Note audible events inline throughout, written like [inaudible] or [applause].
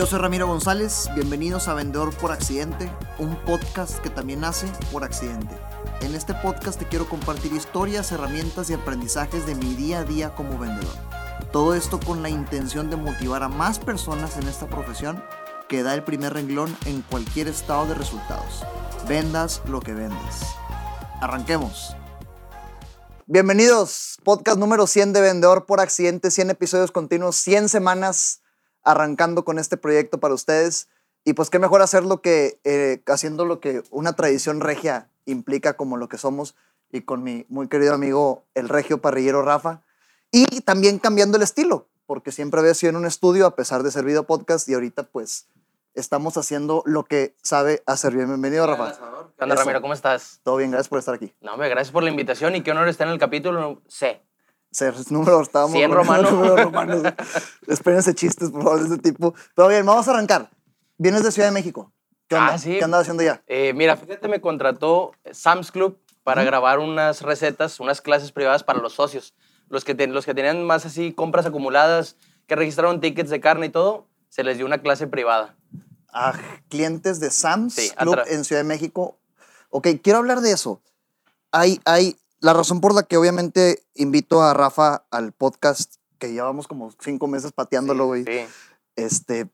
Yo soy Ramiro González, bienvenidos a Vendedor por Accidente, un podcast que también nace por accidente. En este podcast te quiero compartir historias, herramientas y aprendizajes de mi día a día como vendedor. Todo esto con la intención de motivar a más personas en esta profesión que da el primer renglón en cualquier estado de resultados. Vendas lo que vendes. Arranquemos. Bienvenidos, podcast número 100 de Vendedor por Accidente, 100 episodios continuos, 100 semanas arrancando con este proyecto para ustedes. Y pues qué mejor hacerlo que eh, haciendo lo que una tradición regia implica como lo que somos y con mi muy querido amigo el regio parrillero Rafa. Y también cambiando el estilo, porque siempre había sido en un estudio a pesar de ser video podcast y ahorita pues estamos haciendo lo que sabe hacer bien. Bienvenido Rafa. ¿Qué onda. Ramiro? ¿Cómo estás? Todo bien, gracias por estar aquí. No, hombre, gracias por la invitación y qué honor estar en el capítulo C. Ser número, [laughs] estábamos 100 con romano. números romanos. Espérense chistes, por favor, de este tipo. Pero bien, vamos a arrancar. Vienes de Ciudad de México. ¿Qué onda? Ah, sí. ¿Qué andas haciendo ya? Eh, mira, fíjate, me contrató Sam's Club para grabar unas recetas, unas clases privadas para los socios. Los que, ten- los que tenían más así compras acumuladas, que registraron tickets de carne y todo, se les dio una clase privada. a clientes de Sam's Sí, Club atrás. en Ciudad de México. Ok, quiero hablar de eso. Hay, hay, la razón por la que obviamente invito a Rafa al podcast, que llevamos como cinco meses pateándolo, güey, Sí. este,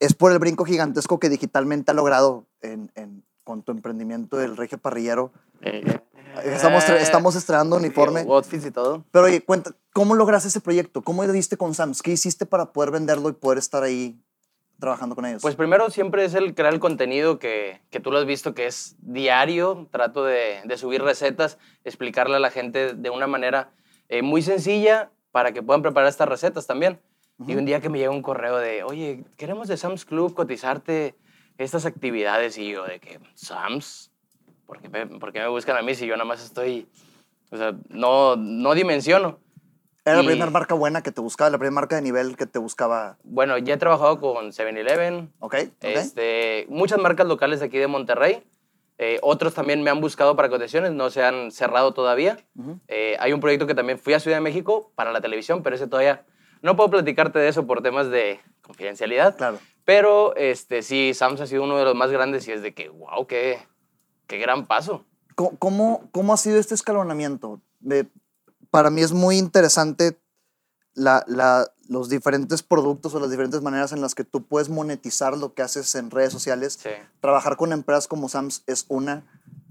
es por el brinco gigantesco que digitalmente ha logrado en, en- con tu emprendimiento del Regio Parrillero. Eh, Estamos, estrenando uniforme. y Outfits y todo. Pero oye, cuenta, ¿cómo lograste ese proyecto? ¿Cómo le diste con Sam's? ¿Qué hiciste para poder venderlo y poder estar ahí trabajando con ellos? Pues primero siempre es el crear el contenido que, que tú lo has visto, que es diario. Trato de, de subir recetas, explicarle a la gente de una manera eh, muy sencilla para que puedan preparar estas recetas también. Y un día que me llega un correo de, oye, queremos de Sam's Club cotizarte estas actividades. Y yo de que, ¿Sam's? ¿Por qué, me, por qué me buscan a mí si yo nada más estoy, o sea, no, no dimensiono? Era la primera marca buena que te buscaba, la primera marca de nivel que te buscaba. Bueno, ya he trabajado con 7-Eleven, ¿Ok? ¿Ok? Este, muchas marcas locales de aquí de Monterrey. Eh, otros también me han buscado para cotizaciones, no se han cerrado todavía. Ujú. Eh, hay un proyecto que también fui a Ciudad de México para la televisión, pero ese todavía no puedo platicarte de eso por temas de confidencialidad. Claro. Pero este, sí, Sams ha sido uno de los más grandes y es de que, wow, qué, qué gran paso. ¿Cómo, cómo, cómo ha sido este escalonamiento? De- para mí es muy interesante la- la- los diferentes productos o las diferentes maneras en las que tú puedes monetizar lo que haces en redes sociales. Sí. Trabajar con empresas como Sam's es una,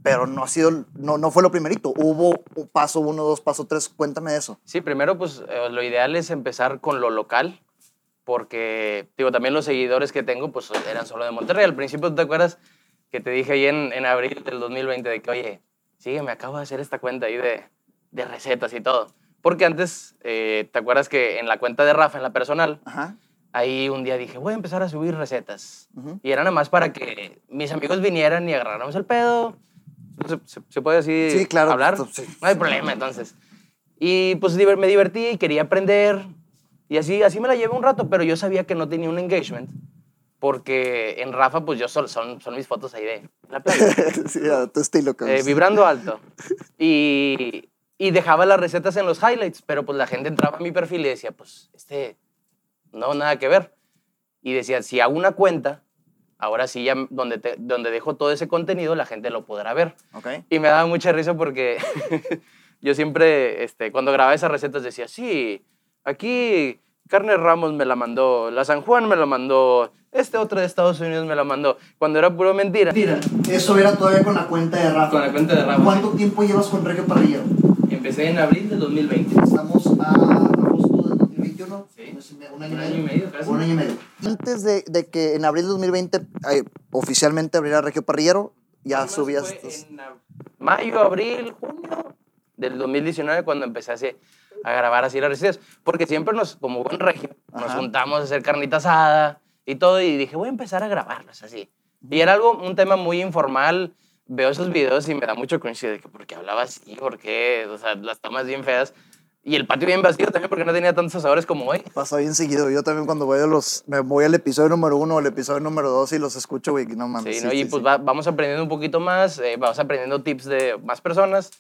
pero no ha sido, no, no fue lo primerito. Hubo un paso uno, dos, paso tres. Cuéntame de eso. Sí, primero, pues eh, lo ideal es empezar con lo local, porque, digo, también los seguidores que tengo, pues eran solo de Monterrey. Al principio, ¿tú te acuerdas que te dije ahí en, en abril del 2020 de que, oye, sígueme, acabo de hacer esta cuenta ahí de, de recetas y todo? Porque antes, eh, ¿te acuerdas que en la cuenta de Rafa, en la personal, Ajá. ahí un día dije, voy a empezar a subir recetas? Y era nada más para que mis amigos vinieran y agarráramos el pedo. ¿Se, se- se puede así Sí, claro, hablar? pues, sí. No hay problema, entonces. Y pues me divertí y quería aprender. Y así, así me la llevé un rato, pero yo sabía que no tenía un engagement. Porque en Rafa, pues yo son, son mis fotos ahí de la playa. [laughs] sí, a tu estilo. Eh, vibrando alto. Y, y dejaba las recetas en los highlights, pero pues la gente entraba a mi perfil y decía, pues este, no, nada que ver. Y decía, si hago una cuenta, ahora sí ya donde, te- donde dejo todo ese contenido, la gente lo podrá ver. Ok. Y me daba mucha risa porque [laughs] yo siempre, este, cuando grababa esas recetas, decía, sí, aquí Carne Ramos me la mandó, la San Juan me la mandó, este otro de Estados Unidos me la mandó, cuando era puro mentira. Mentira. Eso era todavía con la cuenta de Rafa. Con la cuenta de Rafa. ¿Cuánto tiempo llevas con Regio Parrillero? Empecé en abril del 2020. Estamos a agosto del 2021. Sí. Un año, Un año y medio, casi. Un año y medio. Antes de, de que en abril de 2020 eh, oficialmente abriera Regio Parrillero, ya subías. fue estos- en mayo, abril, junio del 2019 cuando empecé así a grabar así las recetas. Porque siempre nos, como buen regio, nos Ajá. juntamos a hacer carnita asada y todo. Y dije, voy a empezar a grabarlas así. Y era algo, un tema muy informal. Veo esos videos y me da mucho cringe de que por qué hablaba así, por qué, o sea, las tomas bien feas. Y el patio bien vacío también porque no tenía tantos asadores como hoy. Pasa bien seguido. Yo también cuando voy a los, me voy al episodio número uno o el episodio número dos y los escucho, güey, no mames. Sí, sí, ¿no? y sí, pues sí. va- vamos aprendiendo un poquito más, eh, vamos aprendiendo tips de más personas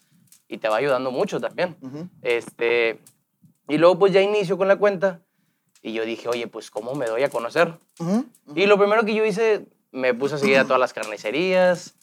y te va ayudando mucho también. Ujú. este, y luego pues ya inicio con la cuenta Y yo dije, oye, pues, ¿cómo me doy a conocer? Ujú, Y lo primero que yo hice, me puse a seguir a todas las carnicerías,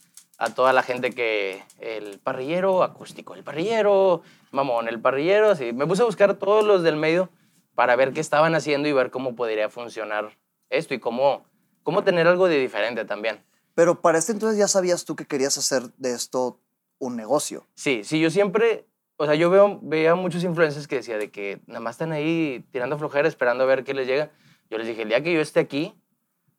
a toda la gente que, el parrillero, acústico, el parrillero, mamón, el parrillero, así. Me puse a buscar todos los del medio para ver qué estaban haciendo y ver cómo podría funcionar esto y cómo, cómo tener algo de diferente también. Pero para este entonces ya sabías tú que querías hacer de esto un negocio. Sí, sí, yo siempre, o sea, yo veo, veía muchos influencers que decía de que nada más están ahí tirando flojera esperando a ver qué les llega. Yo les dije, el día que yo esté aquí,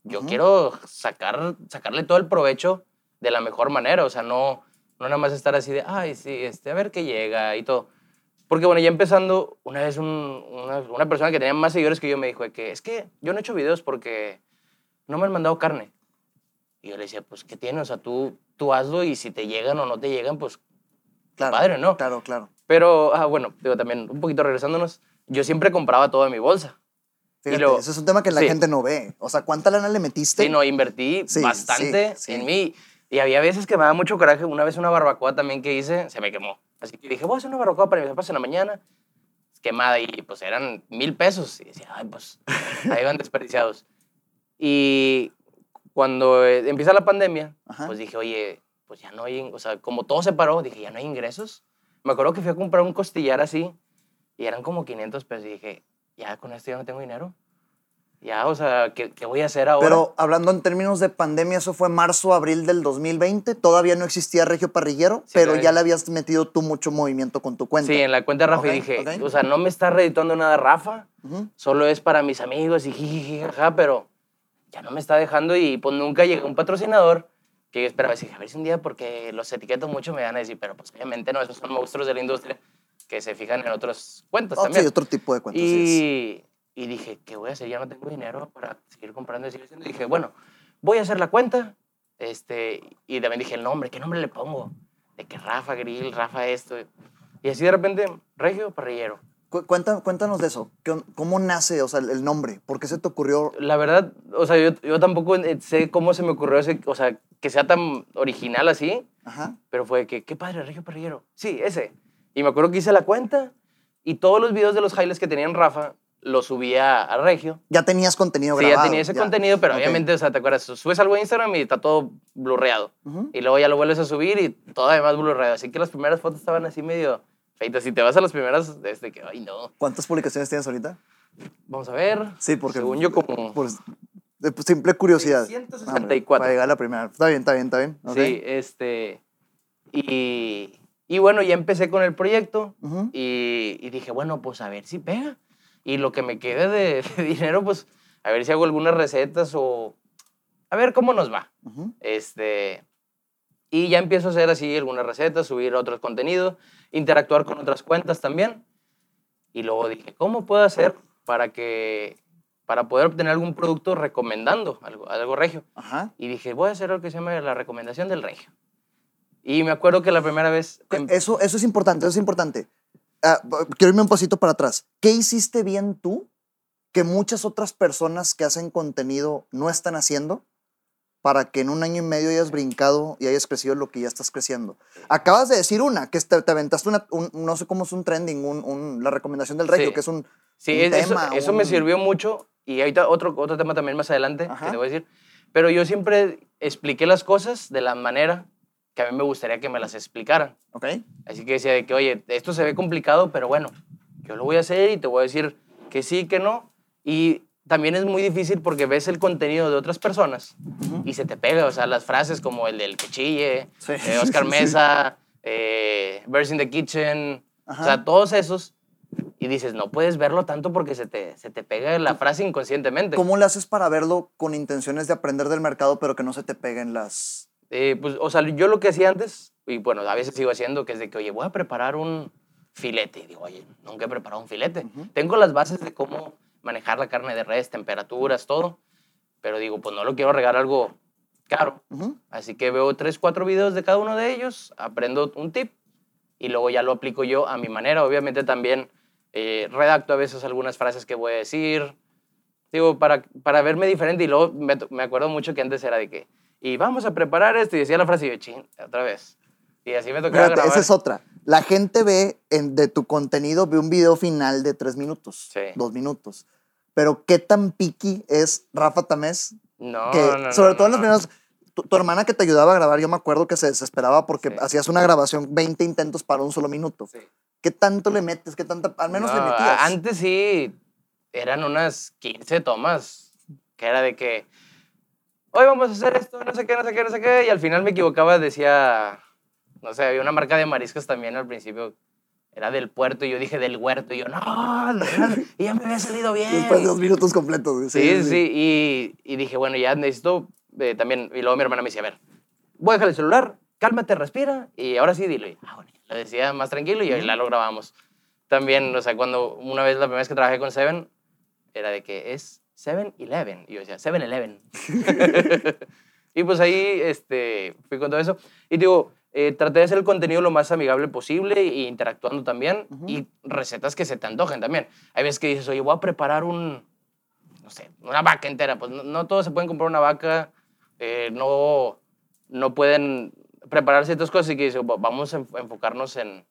yo quiero sacar, sacarle todo el provecho de la mejor manera, o sea, no, no nada más estar así de, ay, sí, este, a ver qué llega y todo. Porque bueno, ya empezando, una vez un- una, una persona que tenía más seguidores que yo me dijo de que es que yo no he hecho videos porque no me han mandado carne. Y yo le decía, pues, ¿qué tiene? O sea, tú, tú hazlo y si te llegan o no te llegan, pues Claro. Padre, ¿no? Claro, claro. pero, ah, bueno, digo, también un poquito regresándonos, yo siempre compraba todo en mi bolsa. Fíjate, ese es un tema que la sí. gente no ve. O sea, ¿cuánta lana le metiste? Sí, no, invertí Sí, bastante sí. en mí. Y había veces que me daba mucho coraje. Una vez una barbacoa también que hice, se me quemó. Así que dije, voy a hacer una barbacoa para mis papás en la mañana. Quemada y pues eran mil pesos. Y decía, ay, pues ahí van desperdiciados. Y cuando eh, empieza la pandemia, Ajá. pues dije, oye, pues ya no hay, o sea, como todo se paró, dije, ya no hay ingresos. Me acuerdo que fui a comprar un costillar así y eran como 500 pesos. Y dije, ya con esto ya no tengo dinero. Ya, o sea, ¿qué, qué voy a hacer ahora? Pero hablando en términos de pandemia, eso fue marzo, abril del 2020. Todavía no existía Regio Parrillero, Sí, pero ya le habías metido tú mucho movimiento con tu cuenta. Sí, en la cuenta de Rafa Ok, y dije, ok. o sea, no me está reeditando nada Rafa, Ujú. solo es para mis amigos y jiji, jaja, pero ya no me está dejando y pues nunca llegó un patrocinador que yo esperaba decir, a ver si un día porque los etiqueto mucho me van a decir, pero pues obviamente no, esos son monstruos de la industria que se fijan en otras cuentas Oh, sí, también. otro tipo de cuentas. sí es. Y, dije, ¿qué voy a hacer? Ya no tengo dinero para seguir comprando y seguir haciendo. Y dije, bueno, voy a hacer la cuenta. Este, y también dije el nombre, ¿qué nombre le pongo? De que Rafa Grill, Rafa esto. Y así de repente, Regio Parrillero. Cu- cuenta- cuéntanos de eso. ¿Qué- ¿Cómo nace o sea, el- nombre? ¿Por qué se te ocurrió? La verdad, o sea, yo, yo tampoco sé cómo se me ocurrió ese, o sea, que sea tan original así, Ajá. pero fue que, qué padre, Regio Parrillero. Sí, ese. Y me acuerdo que hice la cuenta y todos los videos de los highlights que tenían Rafa los subía a Regio. Ya tenías contenido Sí, grabado. ya tenía ese contenido, pero obviamente, o sea, ¿te acuerdas? Subes algo a Instagram y está todo blurreado. Ujú. Y luego ya lo vuelves a subir y todo además blurreado. Así que las primeras fotos estaban así medio feitas. Si te vas a las primeras, desde que, ay, no. ¿Cuántas publicaciones tienes ahorita? Vamos a ver. Sí, porque. Según yo, como... Por simple curiosidad. 664. Hombre, Para llegar a la primera. Está bien, está bien, está bien. Sí, este... Y, y bueno, ya empecé con el proyecto y, y dije, bueno, pues a ver si pega. Y lo que me quede de, [laughs] de dinero, pues a ver si hago algunas recetas o a ver cómo nos va. Ujú. Este, y ya empiezo a hacer así algunas recetas, subir otros contenidos, interactuar con otras cuentas también. Y luego dije, ¿cómo puedo hacer para que para poder obtener algún producto recomendando algo, algo regio? Ajá. Y dije, voy a hacer lo que se llama la recomendación del regio. Y me acuerdo que la primera vez... em- Eso, eso es importante, eso es importante. B- quiero irme un pasito para atrás. ¿Qué hiciste bien tú que muchas otras personas que hacen contenido no están haciendo para que en un año y medio hayas brincado y hayas crecido lo que ya estás creciendo? Acabas de decir una, que te, te aventaste una, un- no sé cómo es un trending, un, un- la recomendación del regio, Sí. que es un... Sí, un es- eso, tema, eso me sirvió mucho. Y ahorita otro, otro tema también más adelante Ajá. que te voy a decir. Pero yo siempre expliqué las cosas de la manera que a mí me gustaría que me las explicaran. ¿Ok? Así que decía de que, oye, esto se ve complicado, pero bueno, yo lo voy a hacer y te voy a decir que sí, que no. Y también es muy difícil porque ves el contenido de otras personas y se te pega. O sea, las frases como el del que chille, Sí. eh, Oscar [laughs] Sí, sí. Mesa, eh, Birds in the Kitchen, Ajá. o sea, todos esos. Y dices, no puedes verlo tanto porque se te, se te pega la frase inconscientemente. ¿Cómo le haces para verlo con intenciones de aprender del mercado, pero que no se te peguen las... Eh, pues, o sea, yo lo que hacía antes, y bueno, a veces sigo haciendo, que es de que, oye, voy a preparar un filete. Y digo, oye, nunca he preparado un filete. Ujú. Tengo las bases de cómo manejar la carne de res, temperaturas, todo. Pero digo, pues no lo quiero regar algo caro. Ujú. Así que veo tres, cuatro videos de cada uno de ellos, aprendo un tip y luego ya lo aplico yo a mi manera. Obviamente también eh, redacto a veces algunas frases que voy a decir. Digo, para, para verme diferente. Y luego me, me acuerdo mucho que antes era de que, y vamos a preparar esto. Y decía la frase y yo, chin, otra vez. Y así me tocaba Espérate, grabar. esa es otra. La gente ve en- de tu contenido, ve un video final de tres minutos, Sí. dos minutos. pero qué tan piqui es Rafa Tamés. No, que, no, no, sobre todo en los primeros. Tu, tu hermana que te ayudaba a grabar, yo me acuerdo que se desesperaba porque Sí. hacías una grabación 20 intentos para un solo minuto. Sí. ¿Qué tanto le metes? ¿Qué tanta, al menos le metías? Antes sí, eran unas 15 tomas, que era de que, hoy vamos a hacer esto, no sé qué, no sé qué, no sé qué, y al final me equivocaba, decía, no sé, había una marca de mariscos también al principio, era del puerto, y yo dije del huerto, y yo, no, no, no", y ya me había salido bien. Después de dos minutos completos. güey. Sí, sí, Y, y dije, bueno, ya necesito eh, también. Y luego mi hermana me decía, a ver, voy a dejar el celular, cálmate, respira, y ahora sí dilo. Y, ah, bueno, lo decía más tranquilo y ahí la lo grabamos. También, o sea, cuando una vez, la primera vez que trabajé con Seven, era de que es 7-Eleven. Y yo decía, 7-Eleven. [laughs] y pues ahí este, fui con todo eso. Y digo, eh, traté de hacer el contenido lo más amigable posible e interactuando también. Y recetas que se te antojen también. Hay veces que dices, oye, voy a preparar un, no sé, una vaca entera. Pues no, no todos se pueden comprar una vaca, eh, no, no pueden preparar ciertas cosas y que dices, "Va- vamos a enf- enfocarnos en,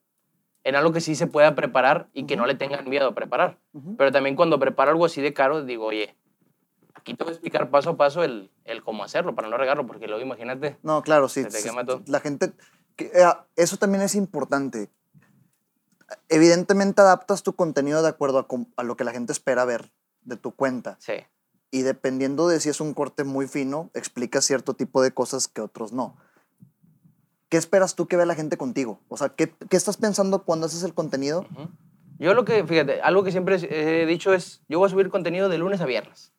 en algo que sí se pueda preparar y que no le tengan miedo a preparar. Pero también cuando preparo algo así de caro, digo, oye, aquí te voy a explicar paso a paso el, el cómo hacerlo para no regarlo, porque luego imagínate. No, claro, sí. Se te quema todo. La gente, que, eh, eso también es importante. Evidentemente adaptas tu contenido de acuerdo a, a lo que la gente espera ver de tu cuenta. Sí, Y dependiendo de si es un corte muy fino, explicas cierto tipo de cosas que otros no. ¿Qué esperas tú que vea la gente contigo? O sea, ¿qué, qué estás pensando cuando haces el contenido? Ujú. Yo lo que, fíjate, algo que siempre he dicho es, yo voy a subir contenido de lunes a viernes.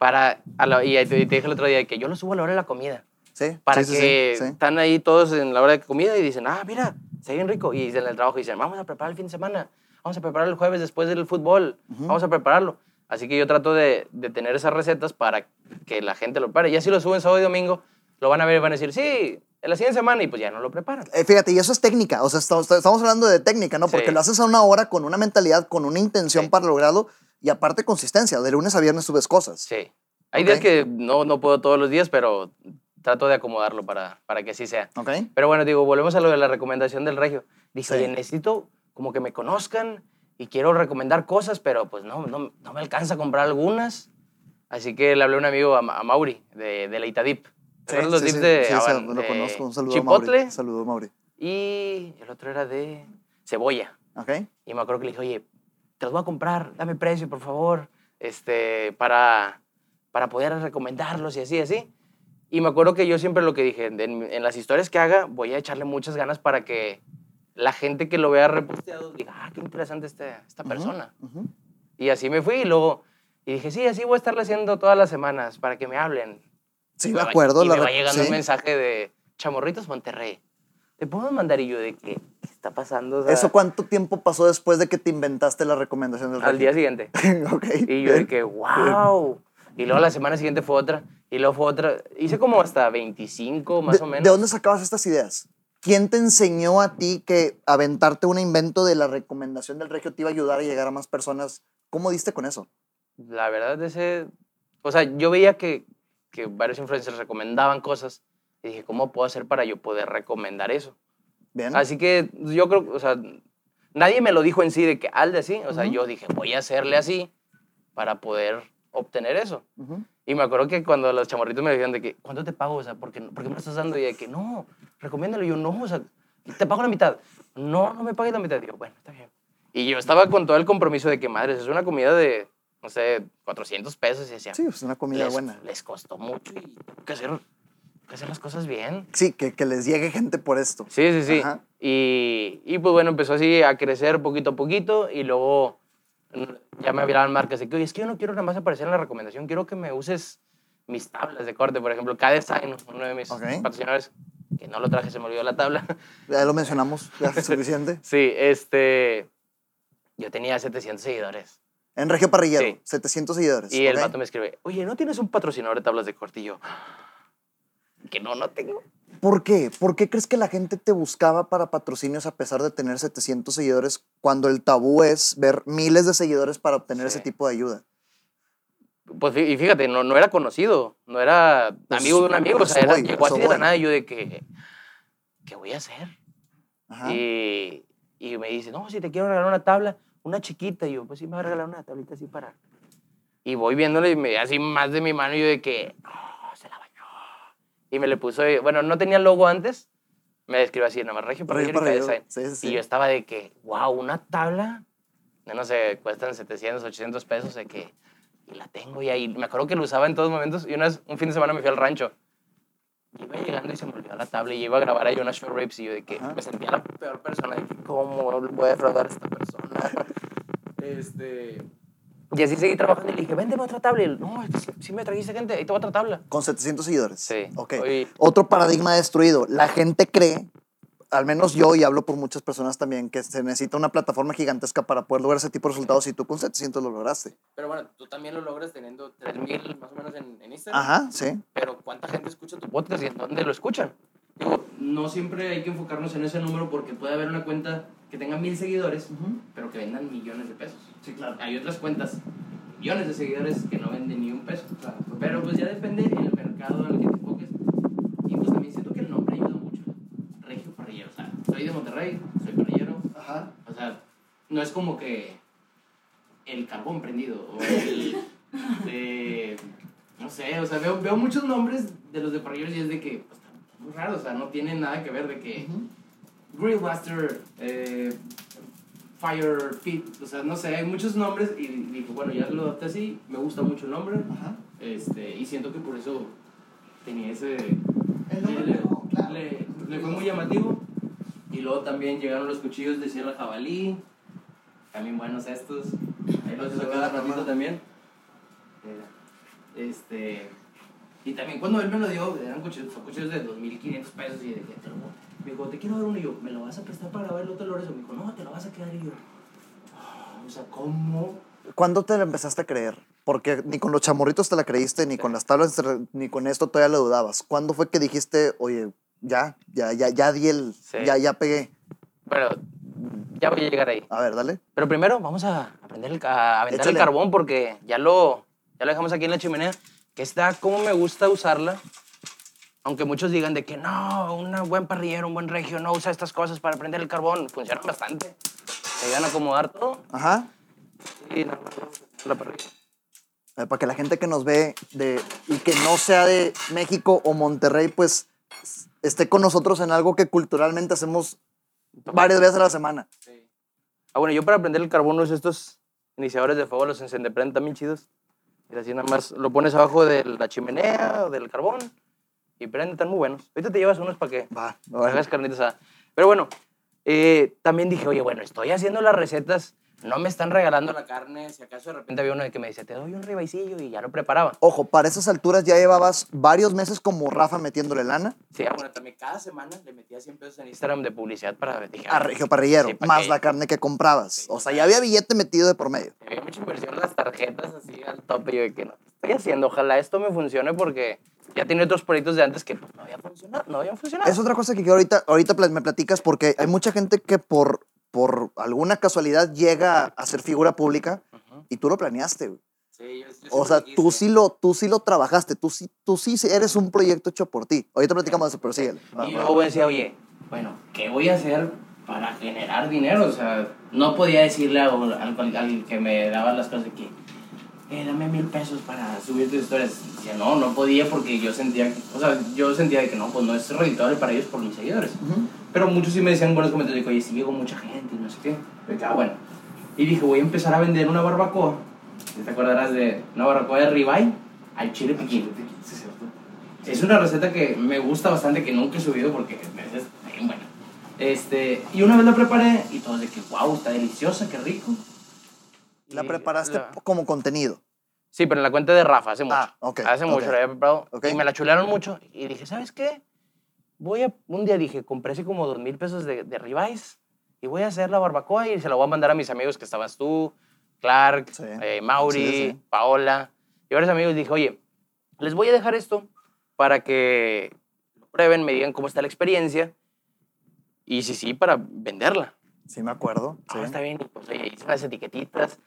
Para, a la- y te, dije el otro día que yo lo subo a la hora de la comida. Sí. Para sí, que sí, sí. están ahí todos en la hora de comida y dicen, ah, mira, está bien rico. Y en el trabajo dicen, vamos a preparar el fin de semana, vamos a preparar el jueves después del fútbol, Ujú. vamos a prepararlo. Así que yo trato de, de tener esas recetas para que la gente lo prepare. Ya si lo suben sábado y domingo, lo van a ver y van a decir, sí, la siguiente semana y pues ya no lo preparan. Eh, fíjate, y eso es técnica. O sea, estamos, estamos hablando de técnica, ¿no? Porque Sí. lo haces a una hora con una mentalidad, con una intención Sí. para lograrlo y aparte consistencia. De lunes a viernes subes cosas. Sí. Hay Ok. días que no, no puedo todos los días, pero trato de acomodarlo para, para que así sea. ¿Ok? Pero bueno, digo, volvemos a lo de la recomendación del regio. Dice, Sí. oye, necesito como que me conozcan y quiero recomendar cosas, pero pues no, no, no me alcanza a comprar algunas. Así que le hablé a un amigo, a, a Mauri, de, de la Itadip. ¿Te acuerdas los sí, dips de, sí, ah, sí, bueno, lo de conozco. Un saludo a Chipotle Mauri. Saludo a Mauri. y el otro era de cebolla. ¿Ok? Y me acuerdo que le dije, oye, te los voy a comprar, dame precio, por favor, este, para, para poder recomendarlos y así, así. Y me acuerdo que yo siempre lo que dije, en, en las historias que haga, voy a echarle muchas ganas para que la gente que lo vea reposteado diga, ah, qué interesante este- esta persona. Ujú. Y así me fui y luego, y dije, sí, así voy a estarle haciendo todas las semanas para que me hablen. Sí, me acuerdo. Y la me va llegando sí. un mensaje de Chamorritos Monterrey. ¿Te puedo mandar? Y yo de qué ¿Qué está pasando? O sea, ¿Eso cuánto tiempo pasó después de que te inventaste la recomendación del al día siguiente. [laughs] ok. Y yo de que, wow. Y luego la semana siguiente fue otra. Y luego fue otra. Hice como hasta 25 más ¿De, o menos. ¿De dónde sacabas estas ideas? ¿Quién te enseñó a ti que aventarte un invento de la recomendación del regio te iba a ayudar a llegar a más personas? ¿Cómo diste con eso? La verdad, ese. O sea, yo veía que, que varios influencers recomendaban cosas. Y dije, ¿cómo puedo hacer para yo poder recomendar eso? Bien. Así que yo creo, o sea, nadie me lo dijo en sí de que al de así. O sea, yo dije, voy a hacerle así para poder obtener eso. Y me acuerdo que cuando los chamorritos me decían de que, ¿cuánto te pago? O sea, ¿por qué, por qué me lo estás dando? Y de que, no, recomiéndalo. Y yo, no, o sea, te pago la mitad. No, no me pagues la mitad. Y yo, bueno, está bien. Y yo estaba con todo el compromiso de que, madre, es una comida de, no sé, 400 pesos. Y decía, Sí, pues una comida les, buena. les costó mucho y que hacer, que hacer las cosas bien. Sí, que, que les llegue gente por esto. Sí, sí, sí. Ajá. Y, y pues bueno, empezó así a crecer poquito a poquito y luego ya me viraban marcas de que, oye, es que yo no quiero nada más aparecer en la recomendación, quiero que me uses mis tablas de corte, por ejemplo, K-Design, uno de mis Ok. patrocinadores, que no lo traje, se me olvidó la tabla. Ya lo mencionamos, ya es [laughs] suficiente. sí, este, yo tenía 700 seguidores. En Regio Parrillero, Sí. 700 seguidores. Y el vato me escribe, oye, ¿no tienes un patrocinador de tablas de yo, que no, no tengo. ¿Por qué? ¿Por qué crees que la gente te buscaba para patrocinios a pesar de tener 700 seguidores cuando el tabú es ver miles de seguidores para obtener Sí. ese tipo de ayuda? Pues y fíjate, no, no era conocido, no era Pues, amigo de un amigo, o sea, era, voy, llegó así de la nada y yo de que, ¿qué voy a hacer? Ajá. Y, y me dice, no, si te quiero regalar una tabla, una chiquita, y yo, pues sí, me va a regalar una tablita así para, Y voy viéndole y me así más de mi mano y yo de que, no, se la bañó. Y me le puso, bueno, no tenía logo antes, me describió así, nada más Regio Regio y Parrillero, Cabeza. sí, sí, sí. Y yo estaba de que, wow, una tabla, de no sé, cuestan 700, 800 pesos, de que, y la tengo y ahí, me acuerdo que lo usaba en todos momentos. Y una vez, un fin de semana me fui al rancho. Iba llegando y se me olvidó la tabla y iba a grabar ahí unas show rips y yo de que Ajá. me sentía la peor persona, de que, ¿cómo voy a defraudar a esta persona? [laughs] este... Y así seguí trabajando y le dije, véndeme otra tabla. Y él, no, sí, sí me trajiste gente, ahí te va otra tabla. Con 700 seguidores. Sí. Ok. Oye. Otro paradigma destruido. La gente cree, al menos yo y hablo por muchas personas también, que se necesita una plataforma gigantesca para poder lograr ese tipo de resultados y tú con 700 lo lograste. Pero bueno, tú también lo logras teniendo 3000 más o menos en, en Instagram. Ajá, sí. Pero ¿cuánta gente escucha tu podcast y en dónde lo escuchan? Digo, no siempre hay que enfocarnos en ese número porque puede haber una cuenta que tenga mil seguidores, pero que vendan millones de pesos. Sí, claro. Hay otras cuentas, millones de seguidores que no venden ni un peso. Pero pues ya depende del mercado al que te enfoques. Y pues también siento que el nombre ayuda mucho. Regio Parrillero. O sea, soy de Monterrey, soy parrillero. Ajá. O sea, no es como que el carbón prendido o el [laughs] de, no sé, o sea, veo, veo muchos nombres de los de parrilleros y es de que, pues, muy raro, o sea, no tienen nada que ver de que Grill Master, eh, Fire Fit, o sea, no sé, hay muchos nombres y dije, bueno, ya lo adapté así, me gusta mucho el nombre, Ajá. este, y siento que por eso tenía ese... El nombre le, claro. le- le fue muy llamativo. Y luego también llegaron los cuchillos de Sierra Jabalí. También buenos estos. Ahí los saqué cada ratito también. Eh, Este. Y también cuando él me lo dio, eran cuchillos, son cuchillos de 2.500 pesos. Y dije, te lo voy- Me dijo, te quiero dar uno. Y yo, ¿me lo vas a prestar para grabar el otro Lorenzo? Me dijo, no, te lo vas a quedar. Y yo, "Ah, o sea, ¿cómo? ¿Cuándo te la empezaste a creer? Porque ni con los chamorritos te la creíste, ni con las tablas, te- ni con esto todavía lo dudabas. ¿Cuándo fue que dijiste, oye, ya, ya, ya, ya di el, Sí. ya, ya pegué? Pero ya voy a llegar ahí. A ver, dale. Pero primero vamos a aprender el, a aventar Échale. el carbón porque ya lo, ya lo dejamos aquí en la chimenea. Que está como me gusta usarla. Aunque muchos digan de que no, un buen parrillero, un buen regio no usa estas cosas para prender el carbón. Funcionan bastante. Se ayudan a acomodar todo Ajá. y nada más la parrilla. Para que la gente que nos ve de, y que no sea de México o Monterrey, pues esté con nosotros en algo que culturalmente hacemos varias veces a la semana. Ah, bueno, yo para prender el carbón uso estos iniciadores de fuego, los encendeprenden también chidos. Y así nada más lo pones abajo de la chimenea o del carbón y prende, están muy buenos. Ahorita te llevas unos para que Va, hagas carnitas asadas. Pero bueno, eh, también dije, oye, bueno, estoy haciendo las recetas, no me están regalando la carne. Si acaso de repente había uno de que me decía, te doy un ribaicillo y ya lo preparaba. Ojo, para esas alturas ya llevabas varios meses como Rafa metiéndole lana Sí, ah, bueno, también cada semana le metía 100 pesos en Instagram de publicidad para... Dije, a Regio Parrillero, sí, más la carne que comprabas. O sea, ya había billete metido de por medio. Había mucha inversión en las tarjetas así al tope. Yo de que no, ¿qué estoy haciendo? Ojalá esto me funcione porque ya tenía otros proyectos de antes que pues, no habían funcionado. No habían funcionado. Es otra cosa que ahorita, ahorita me platicas porque hay mucha gente que por, por alguna casualidad llega a ser figura pública y tú lo planeaste. güey. Sí, yo- yo O sea, quise. tú sí, lo, tú sí lo trabajaste, tú sí, tú sí eres un proyecto hecho por ti. Ahorita platicamos de eso, pero síguele. Y luego decía, oye, bueno, ¿qué voy a hacer para generar dinero? O sea, no podía decirle al, al- al que me daba las cosas que, eh, dame mil pesos para subir tus historias. Y decía, no, no podía porque yo sentía, o sea, yo sentía de que no, pues no es redituable para ellos por mis seguidores. Ujú. Pero muchos sí me decían buenos comentarios oye, sí llegó mucha gente y no sé qué. Dije, ah, bueno. Y dije, voy a empezar a vender una barbacoa. ¿Te acordarás de una barbacoa de ribeye al chile piquín? Es una receta que me gusta bastante, que nunca he subido porque es bien buena. Este, y una vez la preparé y todos de que, wow, está deliciosa, qué rico. La preparaste la- como contenido. Sí, pero en la cuenta de Rafa, hace mucho. Ah, ok, Hace mucho la había preparado. Y me la chulearon mucho. Y dije, ¿sabes qué? Voy a... Un día dije, compré así como dos mil pesos de, de ribeyes y voy a hacer la barbacoa y se la voy a mandar a mis amigos que estabas tú, Clark, Sí. eh, Mauri, Sí, sí. Paola. Y varios amigos dije, oye, les voy a dejar esto para que lo prueben, me digan cómo está la experiencia y si sí, para venderla. Sí, me acuerdo. Ah, sí. está bien. Pues, oye, hice las etiquetitas,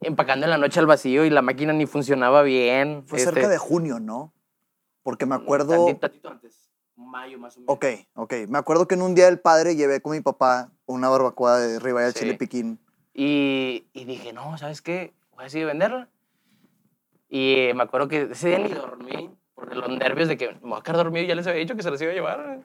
empacando en la noche al vacío y la máquina ni funcionaba bien. Fue Este, cerca de junio, ¿no? Porque me acuerdo... Tantito, tantito antes, mayo más o menos. Ok, ok. Me acuerdo que en un día del padre llevé con mi papá una barbacoa de ribeye Sí. chile piquín. Y, y dije, no, ¿sabes qué? Voy a decidir venderla. Y me acuerdo que ese día ni dormí por los nervios de que me voy a quedar dormido y ya les había dicho que se los iba a llevar.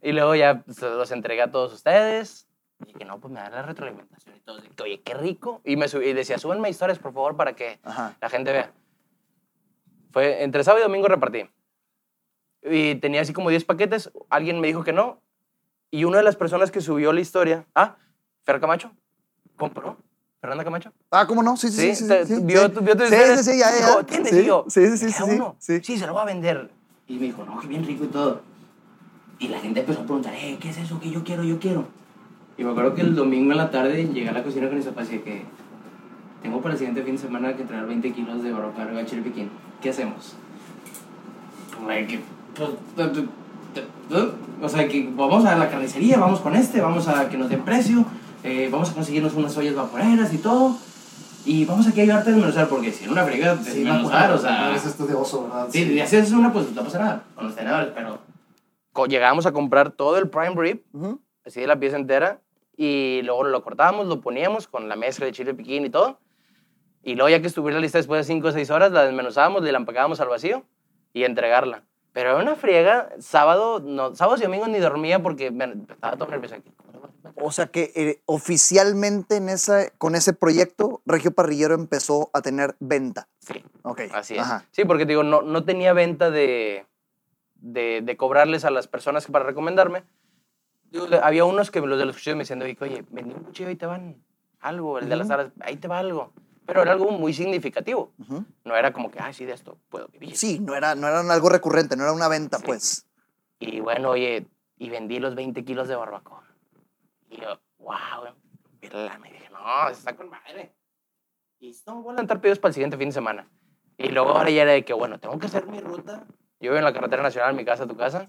Y luego ya los entregué a todos ustedes. Y que no, pues me da la retroalimentación y todo. Y que, Oye, qué rico. Y, me subí, y decía, súbanme historias, por favor, para que Ajá. la gente vea. Fue entre sábado y domingo repartí. Y tenía así como 10 paquetes. Alguien me dijo que no. Y una de las personas que subió la historia, ah, Fer Camacho, compró. Fernanda Camacho. Ah, ¿cómo no? Sí, sí, sí. Sí, sí, vio tu- Sí, sí, sí, ya, ya. Dijo, ¿tienes? Sí, sí, sí, sí, "¿Quieres sí, uno?". sí. Sí, se lo voy a vender. Y me dijo, no, que bien rico y todo. Y la gente empezó a preguntar, eh, ¿qué es eso que yo quiero, yo quiero? Y me acuerdo que el domingo en la tarde llegué a la cocina con mis papás y dije que tengo para el siguiente fin de semana que traer 20 kilos de barbacoa de chile piquín. ¿Qué hacemos? Que, pues, o sea, que vamos a la carnicería, vamos con este, vamos a que nos den precio, eh, vamos a conseguirnos unas ollas vaporeras y todo. Y vamos aquí a ayudarte a desmenuzar, porque si en una friega desmenuzar, o sea... esto de oso, ¿verdad? Sí, y haces una, pues no pasa nada con los tenedores, pero... Llegamos a comprar todo el prime rib, Ujú. así de la pieza entera, y luego lo cortábamos, lo poníamos con la mezcla de chile piquín y todo. Y luego ya que estuviera lista después de 5 o 6 horas, la desmenuzábamos, le la empacábamos al vacío y entregarla. Pero era una friega, sábado, no, sábados y domingos ni dormía porque me, estaba todo nervioso aquí. O sea que eh, oficialmente en esa, con ese proyecto, Regio Parrillero empezó a tener venta. Sí, Ok. así es. Ajá. Sí, porque te digo, no, no tenía venta de, de, de cobrarles a las personas para recomendarme. Digo, había unos que los de los cuchillos me decían, oye, vendí un cuchillo, ahí te van algo, el de las aras, ahí te va algo. Pero era algo muy significativo. Ujú. No era como que, ah, sí, de esto puedo vivir. Sí, no era, no era algo recurrente, no era una venta, Sí. pues. Y bueno, oye, y vendí los 20 kilos de barbacoa. Y yo, wow, mírala, me dije, no, está con madre. Y no, voy a levantar pedidos para el siguiente fin de semana. Y luego ahora ya era de que, bueno, tengo que hacer mi ruta. Yo vivo en la carretera nacional, mi casa, tu casa.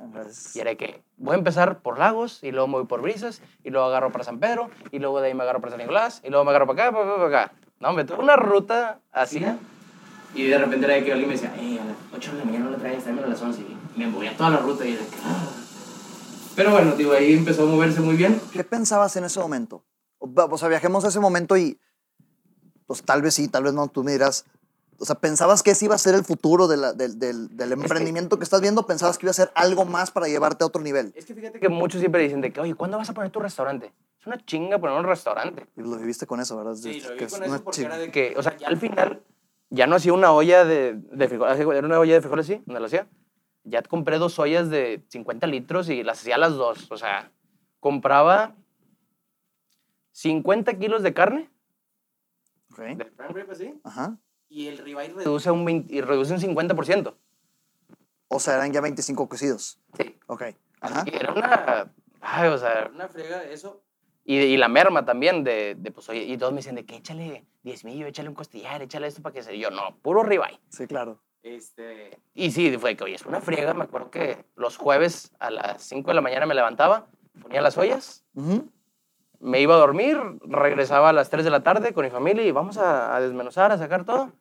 Y era de que voy a empezar por Lagos, y luego me voy por Brisas, y luego agarro para San Pedro, y luego de ahí me agarro para San Nicolás, y luego me agarro para acá, para acá, para acá. No, me tuve una ruta así. Y de repente era de que alguien me decía, hey, a las 8 de la mañana no la traes, tráemela a las 11. Y me movía toda la ruta y era de que, "Ah". Pero bueno, digo, ahí empezó a moverse muy bien. ¿Qué pensabas en ese momento? O sea, viajemos a ese momento y, pues tal vez sí, tal vez no, tú me dirás. O sea, ¿pensabas que ese iba a ser el futuro de la- del, del- del emprendimiento que estás viendo? ¿Pensabas que iba a ser algo más para llevarte a otro nivel? Es que fíjate que muchos siempre dicen de que, oye, ¿cuándo vas a poner tu restaurante? Es una chinga poner un restaurante. Y lo viviste con eso, ¿verdad? Sí, lo Que vi es con una eso porque chinga. era de que, o sea, ya al final, ya no hacía una olla de, de frijoles, era una olla de frijoles, sí, donde lo hacía. Ya compré dos ollas de 50 litros y las hacía las dos. O sea, compraba 50 kilos de carne, Ok. de prime rib así, Ajá. Y el ribeye reduce un, 20 y reduce un 50%. O sea, eran ya 25 cocidos. Sí. Ok. Ajá. Y era una, ay, o sea, era una frega eso. Y, y la merma también, de, de, pues, oye, y todos me dicen de que échale 10 millo, échale un costillar, échale esto para que se... y Yo, no, puro ribeye. Sí, claro. Este, y sí, fue que, oye, es una friega. Me acuerdo que los jueves a las 5 de la mañana me levantaba, ponía las ollas, Ujú. Me iba a dormir, regresaba a las 3 de la tarde con mi familia y vamos a, a desmenuzar, a sacar todo.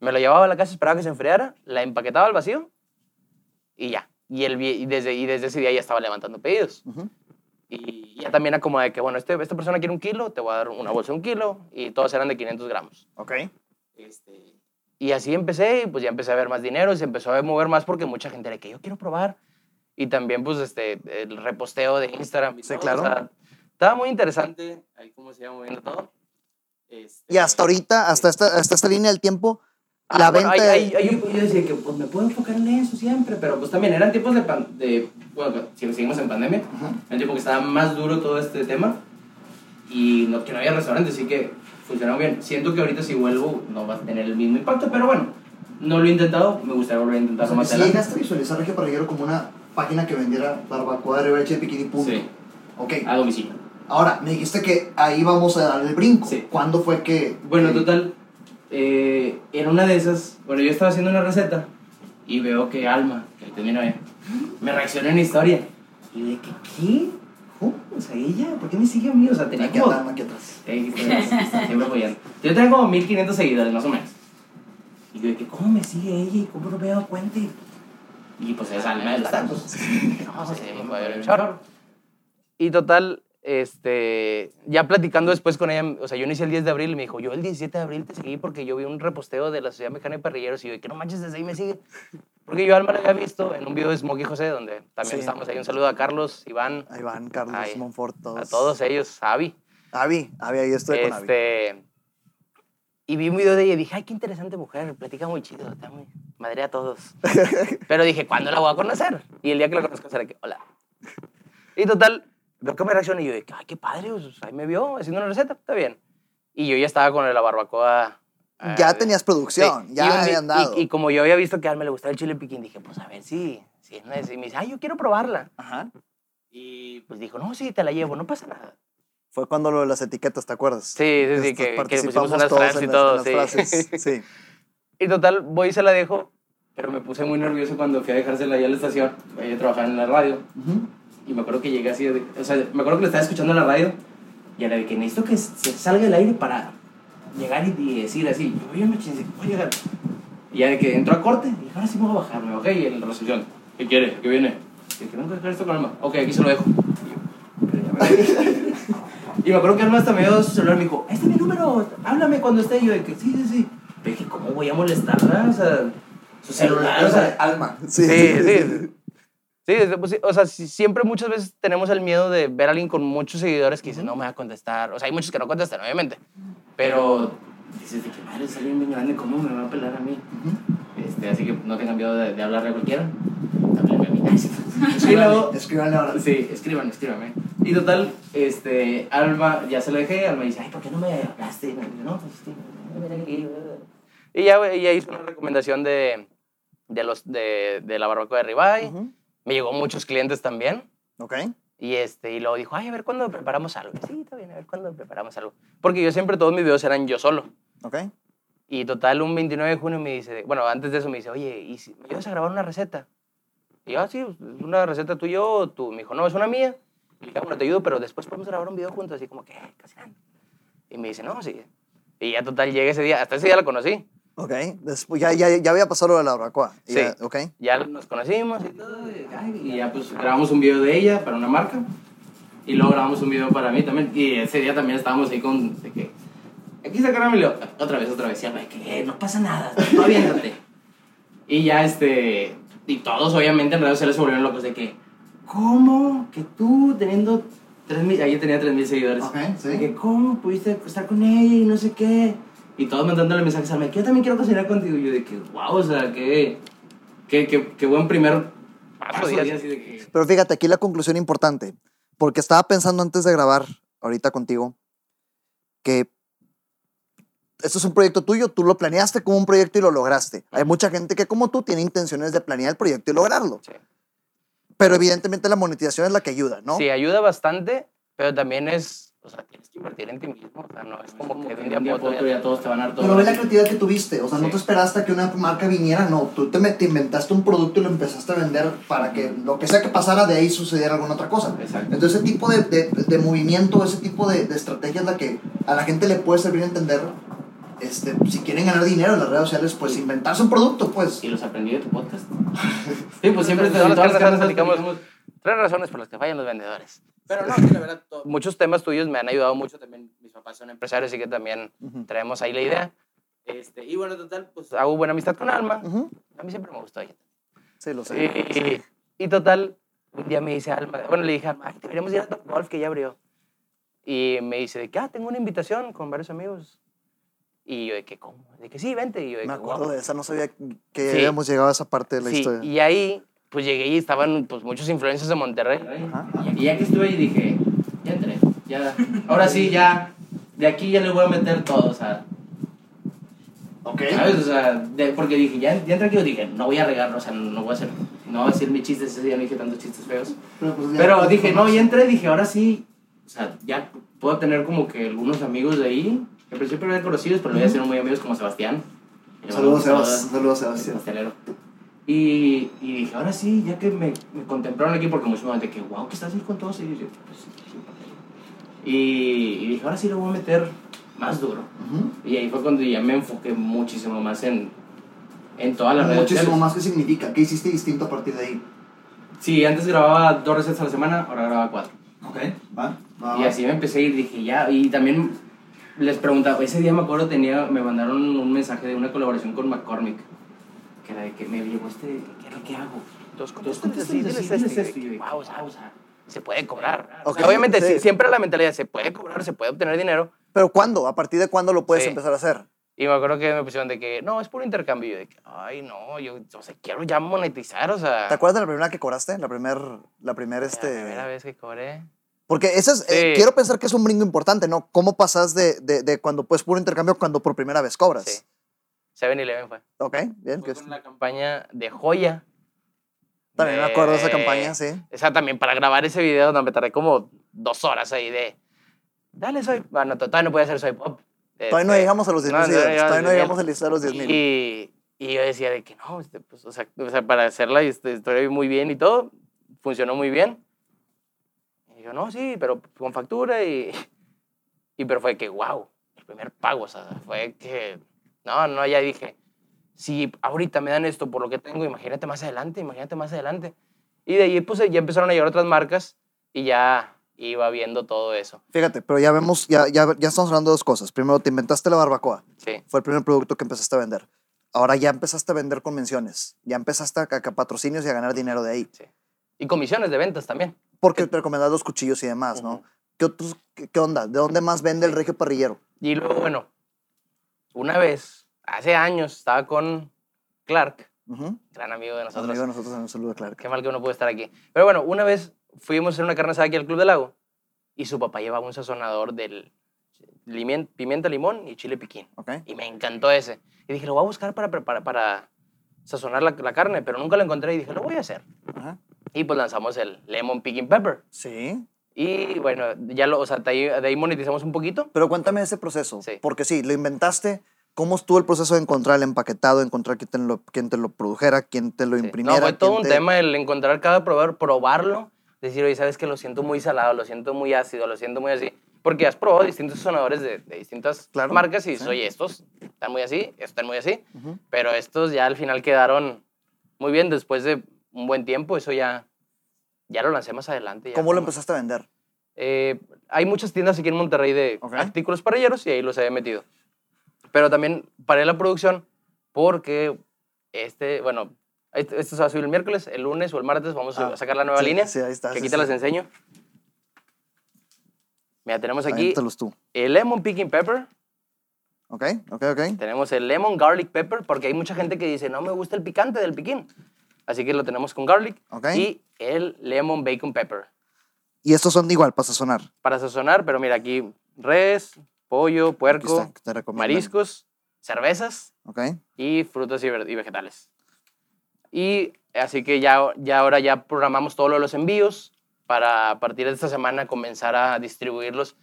Me lo llevaba a la casa, esperaba que se enfriara, la empaquetaba al vacío y ya. Y, el, y, desde, y desde ese día ya estaba levantando pedidos. Ujú. Y ya también era como de que, bueno, este, esta persona quiere un kilo, te voy a dar una bolsa de un kilo y todos eran de 500 gramos. Ok. Este, y así empecé, y pues ya empecé a ver más dinero, y se empezó a mover más porque mucha gente era que yo quiero probar. Y también, pues, este, el reposteo de Instagram. y Sí, todo, claro. o sea, estaba muy interesante ahí cómo se iba moviendo todo. Este, Y hasta ahorita, hasta esta, hasta esta línea del tiempo, ah, la bueno, venta... ahí- ahí- ahí yo, yo decía que pues, me puedo enfocar en eso siempre, pero pues también eran tiempos de, pan- de bueno, si seguimos en pandemia, Ujú. era tiempo que estaba más duro todo este tema y no, que no había restaurantes, así que funcionó bien. Siento que ahorita si vuelvo no va a tener el mismo impacto, pero bueno, no lo he intentado, me gustaría volver a intentarlo más adelante. a visualizar Regio Parrillero como una página que vendiera barbacoa de rebeche de piquini punto. Sí, Ok. a domicilio. Ahora, me dijiste que ahí vamos a dar el brinco. Sí. ¿Cuándo fue que...? Bueno, que- total, eh, en una de esas, bueno, yo estaba haciendo una receta y veo que Alma, que mi novia, me reacciona en historia. Y de que, ¿qué? ¿Cómo? O sea, ella, ¿por qué me sigue a mí? O sea, tenía Aquí como... atrás, aquí atrás. Eh, está siempre apoyando. Yo tengo como 1500 seguidores, más o menos. Y yo de que, ¿cómo me sigue ella y cómo no me he dado cuenta? Y, pues es Alma de los tacos. Y total, este, ya platicando después con ella, o sea, yo inicié el 10 de abril y me dijo, yo el 17 de abril te seguí porque yo vi un reposteo de la Sociedad Mexicana de Parrilleros y yo, que no manches, desde ahí me sigue. Porque yo a Alma la había visto en un video de Smokey José, donde también Sí. estamos ahí. Un saludo a Carlos, Iván, Ahí van Carlos Ay, Monfort, todos. a todos ellos, a Avi. Avi, Avi, ahí estoy con Avi. Este, y vi un video de ella y dije, ay, qué interesante mujer, platica muy chido, está muy madre a todos. [laughs] Pero dije, ¿cuándo la voy a conocer? Y el día que la conozco será que, hola. Y total, veo que me reacciona y yo ay, qué padre, pues, ahí me vio haciendo una receta, está bien. Y yo ya estaba con la barbacoa. ah, Ya tenías producción, sí, ya y un di- habían dado. Y, y como yo había visto que a Alma le gustaba el chile piquín, dije, pues a ver si, si es necesario. Y me dice, ay, yo quiero probarla. Ajá. Y pues dijo, no, sí, te la llevo, no pasa nada. Fue cuando lo de las etiquetas, ¿te acuerdas? Sí, sí, sí, que, que pusimos unas frases en y todo, en sí. las frases, [laughs] Sí. Y total, voy y se la dejo, pero me puse muy nervioso cuando fui a dejársela allá a la estación. Ella trabajaba en la radio. Y me acuerdo que llegué así, de- o sea, me acuerdo que le estaba escuchando en la radio. Y era de que necesito que se salga el aire para llegar y, decir así. Yo, yo me voy a llegar. Y ya de que entró a corte, y dije, ahora sí me voy a bajar. Me bajé y en la recepción, ¿qué quiere? ¿Qué viene? Y dije, vengo a dejar esto con Alma. Ok, aquí se lo dejo. Y yo, "Pero ya me voy". [laughs] Y me acuerdo que Alma hasta me dio su celular y me dijo, este es mi número, háblame cuando esté. Y yo de que sí, sí, sí. Pero dije, ¿cómo voy a molestarla? O sea, su celular, o sea, Alma. Sí, Sí, sí. Sí, es- pues, sí, o sea, sí, siempre muchas veces tenemos el miedo de ver a alguien con muchos seguidores que dice, no me va a contestar. O sea, hay muchos que no contestan, obviamente. Pero dices, de que madre, es alguien bien grande, ¿cómo me va a pelar a mí? este, así que no tengan miedo de, de hablarle a cualquiera. Háblenme a mí. Sí. Y luego, Escríbanle ahora. Sí, escriban, escríbanme. Y total, este, Alma, ya se lo dejé, Alma dice, ay, ¿por qué no me hablaste? Y me dice, no, pues sí, mira aquí. Y ya ella hizo una recomendación de, de, los, de, de la barbacoa de Ribeye. Ujú. Me llegó muchos clientes también. Ok. Y, este, y luego dijo, ay, a ver cuándo preparamos algo. Sí, está bien, a ver cuándo preparamos algo. Porque yo siempre, todos mis videos eran yo solo. Ok. Y total, un 29 de junio me dice, bueno, antes de eso me dice, oye, ¿y si me ayudas a grabar una receta? Y yo, ah, sí, es una receta tuya o tú. Me dijo, no, es una mía. Y "Ah, bueno, te ayudo, pero después podemos grabar un video juntos, así como que, casi nada. Y me dice, no, sí. Y ya total, llega ese día, hasta ese día la conocí. Ok. Después, ya, ya, ya había pasado lo de la barbacoa. Sí. Ya, ok. Ya nos conocimos y todo. Y, ya pues grabamos un video de ella para una marca. Y luego grabamos un video para mí también. Y ese día también estábamos ahí con, de que, aquí está luego, otra vez, otra vez. Y Alba, que no pasa nada, tú aviéntate. [laughs] y ya este, y todos obviamente en redes sociales se volvieron locos de que, ¿cómo que tú teniendo 3.000, ahí tenía 3.000 seguidores. Ok, sí. De que, ¿cómo pudiste estar con ella y no sé qué? Y todos mandándole mensajes a mí, que yo también quiero cocinar contigo. Y yo de que, wow, o sea, qué, qué, qué, qué buen primer paso. y así de que- Pero fíjate, aquí la conclusión importante, porque estaba pensando antes de grabar ahorita contigo, que esto es un proyecto tuyo, tú lo planeaste como un proyecto y lo lograste. Hay mucha gente que como tú tiene intenciones de planear el proyecto y lograrlo. Sí. Pero evidentemente la monetización es la que ayuda, ¿no? Sí, ayuda bastante, pero también es, o sea, tienes que invertir en ti mismo. O sea, no es como que de un día otro ya todos te van a dar todo. Pero ve la creatividad que tuviste, o sea, no te esperaste a que una marca viniera, no, tú te, inventaste un producto y lo empezaste a vender para que lo que sea que pasara de ahí sucediera alguna otra cosa. Exacto. Entonces ese tipo de, de, de movimiento, ese tipo de, de estrategia es la que a la gente le puede servir a entender, este, si quieren ganar dinero en las redes sociales, pues inventarse un producto, pues. Y los aprendí de tu podcast. [laughs] sí, pues siempre te Todas las platicamos tres razones por las que fallan los vendedores. Pero no, Sí. [laughs] sí, la verdad, to- muchos temas tuyos me han ayudado mucho también. Mis papás son empresarios, así que también Ujú. traemos ahí la idea. Este, y bueno, total, pues hago buena amistad con Alma. Ujú. A mí siempre me gustó ella. Sí, lo sé. Y, y total, un día me dice Alma, bueno, le dije a Alma, "Ay, deberíamos ir a Top Golf, que ya abrió. Y me dice de que, ah, tengo una invitación con varios amigos. Y yo de que, ¿cómo? De que sí, vente. Y yo de Me que, acuerdo "Wow". de esa, no sabía que Sí. habíamos llegado a esa parte de la Sí, historia. y ahí, pues llegué y estaban pues, muchos influencers de Monterrey. Ajá. Y ya que estuve ahí dije, ya entré, ya, ahora sí, ya, de aquí ya le voy a meter todo, o sea, Ok. ¿sabes? O sea, de- porque dije, ya, ya entré aquí, yo dije, no voy a regarlo, o sea, no voy a hacer, no voy a decir mis chistes, ese día no dije tantos chistes feos. Pero, pues, Pero dije, no, ya entré, dije, ahora sí, o sea, ya puedo tener como que algunos amigos de ahí, que al principio eran conocidos, pero luego ya ser muy amigos como Sebastián. Saludos, Sebas. Saludos, Sebastián. Y, y dije, ahora sí, ya que me, me contemplaron aquí, porque muchos me de que, wow, ¿qué estás haciendo con todos? Y yo, pues, sí, sí, y, y dije, ahora sí lo voy a meter más duro. Ujú. Y ahí fue cuando ya me enfoqué muchísimo más en, en todas las redes Muchísimo más que significa. ¿Qué hiciste distinto a partir de ahí? Sí, antes grababa dos recetas a la semana, ahora grababa cuatro. Ok, va, Ah. Y así me empecé a ir, dije, ya, y también les preguntaba, ese día me acuerdo, tenía, me mandaron un mensaje de una colaboración con McCormick, que era de que me llegó este, ¿qué es lo que hago? Entonces, contéstales así, diles de, wow, o sea, o sea, se puede cobrar. Ok, Y obviamente, sí. siempre la mentalidad, se puede cobrar, se puede obtener dinero, Pero ¿cuándo? ¿A partir de cuándo lo puedes Sí. empezar a hacer? y me acuerdo que me pusieron de que, no, es puro intercambio, y yo de que, ay, no, yo, o sea, quiero ya monetizar, o sea... ¿Te acuerdas de la primera que cobraste? La primer, la primer, La este... primera vez que cobré. Porque ese es, eh, Sí. quiero pensar que es un brinco importante, ¿no? ¿Cómo pasas de, de, de cuando puedes puro intercambio cuando por primera vez cobras? Sí. 7-Eleven fue. Ok, bien. Fue que con la campaña de Joya. También me acuerdo de esa de- campaña, sí. O sea, también para grabar ese video no, me tardé como dos horas ahí de... Dale, soy... Bueno, todavía no puede ser Soy Pop. Todavía no Este, llegamos a los 10 no, mil no llegamos Todavía no llegamos a listar los 10 mil. Y, y yo decía de que no, este, pues, o, sea, o sea, para hacer la hist- historia muy bien y todo, funcionó muy bien. Y yo, no, sí, pero con factura y... [laughs] Y pero fue que, wow, el primer pago, o sea, fue que... No, no, ya dije, si ahorita me dan esto por lo que tengo, imagínate más adelante, imagínate más adelante. Y de ahí, pues, ya empezaron a llegar otras marcas y ya iba viendo todo eso. Fíjate, pero ya vemos, ya, ya, ya estamos hablando de dos cosas. Primero, te inventaste la barbacoa. Sí, Fue el primer producto que empezaste a vender. Ahora ya empezaste a vender convenciones. Ya empezaste a, a patrocinios y a ganar dinero de ahí. sí. Y comisiones de ventas también. Porque te recomendás los cuchillos y demás, ¿no? Ujú. ¿Qué, otros, qué, qué onda? ¿De dónde más vende el regio parrillero? Y luego, bueno, una vez, hace años, estaba con Clark, gran amigo de nosotros. Amigo de nosotros, un saludo, claro. Qué mal que uno puede estar aquí. Pero bueno, una vez fuimos a hacer una carne asada aquí al Club del Lago y su papá llevaba un sazonador del limien- pimienta, limón y chile piquín. Y me encantó ese. Y dije, lo voy a buscar para, preparar, para sazonar la, la carne, pero nunca lo encontré y dije, lo voy a hacer. Ajá. Y pues lanzamos el lemon picking pepper. Sí. Y bueno, ya lo, o sea, de ahí, de ahí monetizamos un poquito. Pero cuéntame ese proceso. Sí. Porque sí, lo inventaste. ¿Cómo estuvo el proceso de encontrar el empaquetado, encontrar quién te lo, quién te lo produjera, quién te lo Sí. imprimiera? No, fue todo quién un te- tema el encontrar cada proveedor, probarlo, decir, oye, sabes que lo siento muy salado, lo siento muy ácido, lo siento muy así. Porque has probado distintos sonadores de, de distintas Claro, marcas y dices, sí. oye, estos están muy así, estos están muy así. Ujú. Pero estos ya al final quedaron muy bien después de un buen tiempo. Eso ya, ya lo lancé más adelante. ya ¿Cómo lo como- empezaste a vender? eh, hay muchas tiendas aquí en Monterrey de Ok. artículos parrilleros y ahí los he metido. Pero también paré la producción porque este, bueno, este- esto se va a subir el miércoles, el lunes o el martes vamos Ah, a sacar la nueva sí, línea. sí, ahí está, Que sí, aquí te sí. las enseño. Mira, tenemos aquí tú. el lemon picking pepper, ¿Ok? ¿Ok? ¿Ok? tenemos el lemon garlic pepper, porque hay mucha gente que dice, no me gusta el picante del piquín. Así que lo tenemos con garlic. Y el lemon bacon pepper. Y estos son igual para sazonar. para sazonar, pero mira aquí res, pollo, puerco, está, mariscos, cervezas y frutas y, vegetales. Y así que ya, ya ahora ya programamos todo lo de los envíos para a partir de esta semana comenzar a distribuirlos.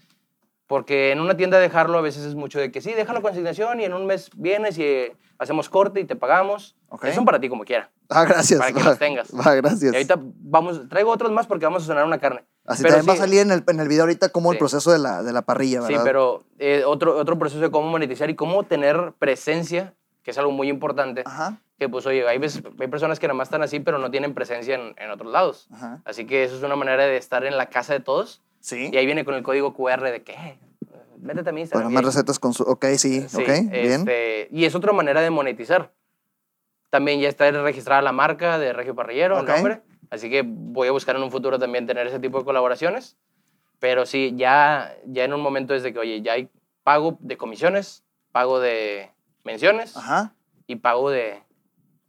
Porque en una tienda dejarlo a veces es mucho de que sí, déjalo con consignación y en un mes vienes y eh, hacemos corte y te pagamos. Ok. Eso para ti como quiera. Ah, gracias. Para que va, los tengas. Va, gracias. Y ahorita vamos, traigo otros más porque vamos a sonar una carne. Así Pero también va a sí, salir en el, en el video ahorita como el Sí. proceso de la, de la parrilla, Sí, ¿verdad? pero eh, otro, otro proceso de cómo monetizar y cómo tener presencia, que es algo muy importante. Ajá, Que pues, oye, hay, veces- hay personas que nada más están así, pero no tienen presencia en, en otros lados. ajá. Así que eso es una manera de estar en la casa de todos. Sí. Y ahí viene con el código QR de que, eh, métete a mi Para Instagram. más y- recetas con su... Ok, sí, Sí, ok, bien. este, y es otra manera de monetizar. También ya está registrada la marca de Regio Parrillero, Ok. el nombre. Así que voy a buscar en un futuro también tener ese tipo de colaboraciones. Pero sí, ya, ya en un momento es de que, oye, ya hay pago de comisiones, pago de menciones Ajá. y pago de,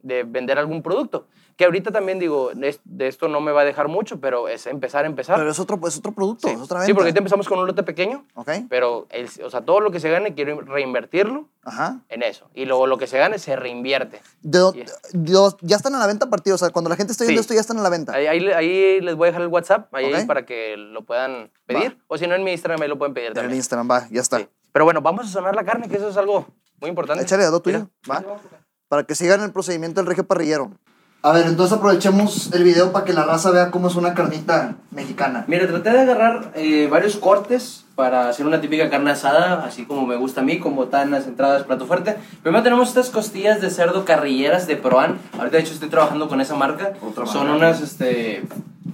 de vender algún producto. Que ahorita también digo, es- de esto no me va a dejar mucho, pero es empezar empezar. Pero es otro, es otro producto, sí. es otra venta. sí, porque ahorita empezamos con un lote pequeño, Ok, pero el- o sea, todo lo que se gane quiero reinvertirlo ajá. en eso. Y luego lo que se gane se reinvierte. De de- ya están a la venta a partir, o sea, cuando la gente esté viendo Sí. esto ya están a la venta. Ahí, ahí, le- ahí les voy a dejar el WhatsApp ahí para que lo puedan pedir. O si no, en mi Instagram ahí lo pueden pedir En el también. Instagram, va, ya está. Sí. Pero bueno, vamos a sonar la carne, que eso es algo muy importante. Échale dedo tuyo, va. Para que sigan el procedimiento del regio parrillero. A ver, entonces aprovechemos el video para que la raza vea cómo es una carnita mexicana. Mira, traté de agarrar eh, varios cortes para hacer una típica carne asada, así como me gusta a mí, con botanas, entradas, plato fuerte. Primero tenemos estas costillas de cerdo carrilleras de Proan. Ahorita, de hecho, estoy trabajando con esa marca. Otra Son marca. unas, este,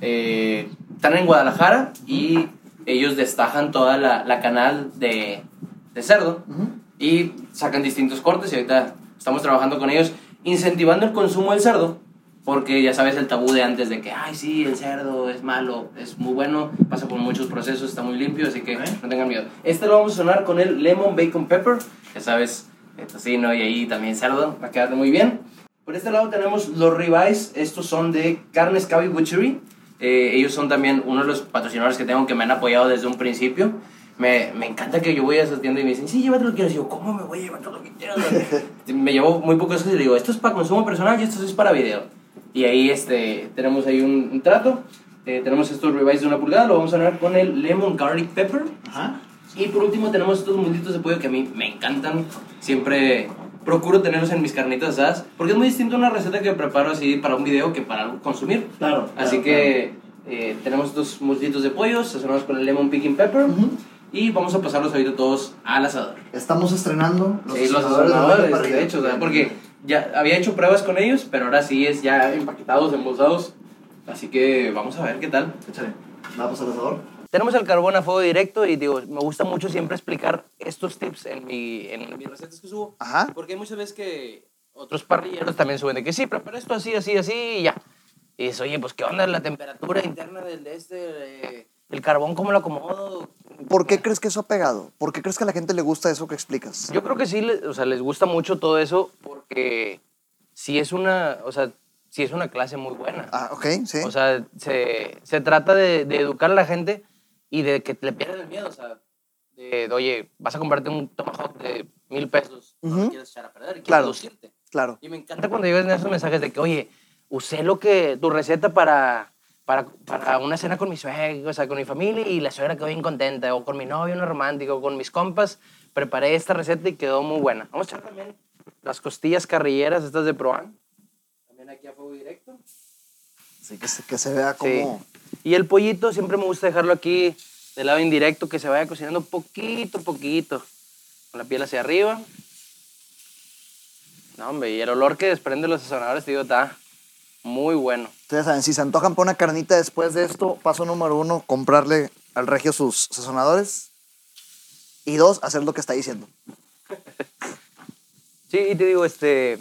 eh, están en Guadalajara y ellos destajan toda la, la canal de, de cerdo Ujú. y sacan distintos cortes y ahorita estamos trabajando con ellos incentivando el consumo del cerdo porque ya sabes el tabú de antes de que, ay, sí, el cerdo es malo, es muy bueno, pasa por muchos procesos, está muy limpio, así que Ok. no tengan miedo. Este lo vamos a sonar con el Lemon Bacon Pepper, ya sabes, el tocino y ahí también cerdo, va a quedar muy bien. Por este lado tenemos los ribeyes, estos son de Carnes Cavi Butchery, Eh, ellos son también uno de los patrocinadores que tengo que me han apoyado desde un principio. Me, me encanta que yo voy a esa tienda y me dicen, sí, llévate lo que quieras. Y yo, ¿cómo me voy a llevar todo lo que quieras? [laughs] me llevo muy pocas cosas y le digo, esto es para consumo personal y esto es para video. Y ahí este, tenemos ahí un, un trato. Eh, tenemos estos ribeyes de una pulgada, lo vamos a sonar con el Lemon Garlic Pepper. Ajá. Y por último tenemos estos muslitos de pollo que a mí me encantan. Siempre procuro tenerlos en mis carnitas asadas. Porque es muy distinto una receta que preparo así para un video que para consumir. Claro. Así que eh, tenemos estos muslitos de pollo sazonados con el lemon picking pepper. Ujú. Y vamos a pasarlos ahorita todos al asador. Estamos estrenando los Sí, los asadores de asadores, parrilla. de hecho, sea, porque ya había hecho pruebas con ellos, pero ahora sí es ya empaquetados, embolsados. Así que vamos a ver qué tal. Échale. Vamos al asador. Tenemos el carbón a fuego directo y digo, me gusta mucho siempre explicar estos tips en, mi, en mis recetas que subo. Ajá. Porque hay muchas veces que otros parrilleros también suben de que sí, prepara esto así, así, así y ya. Y dices, oye, pues qué onda la temperatura interna del de este, eh, el carbón, cómo lo acomodo. ¿Por qué crees que eso ha pegado? ¿Por qué crees que a la gente le gusta eso que explicas? Yo creo que sí, o sea, les gusta mucho todo eso porque sí es una, o sea, sí es una clase muy buena. Ah, ok, sí. O sea, se, se trata de, de educar a la gente y de que le pierdan el miedo. O sea, de, de, oye, vas a comprarte un tomahawk de mil pesos, Ujú. quieres echar a perder, quieres Claro. lucirte. claro. Y me encanta cuando llegan esos mensajes de que, oye, usé lo que, tu receta para, para, para una cena con mi suegra, o sea, con mi familia y la suegra quedó bien contenta, o con mi novio, una romántica, o con mis compas, preparé esta receta y quedó muy buena. Vamos a echar también las costillas carrilleras, estas de Proan. También aquí a fuego directo. Sí, que se, que se vea Sí. como... Y el pollito siempre me gusta dejarlo aquí del lado indirecto, que se vaya cocinando poquito, poquito. Con la piel hacia arriba. No, hombre, y el olor que desprende los sazonadores, te digo, está muy bueno. Ustedes saben, si se antojan por una carnita después de esto, paso número uno, comprarle al regio sus sazonadores. Y dos, hacer lo que está diciendo. Sí, y te digo, este.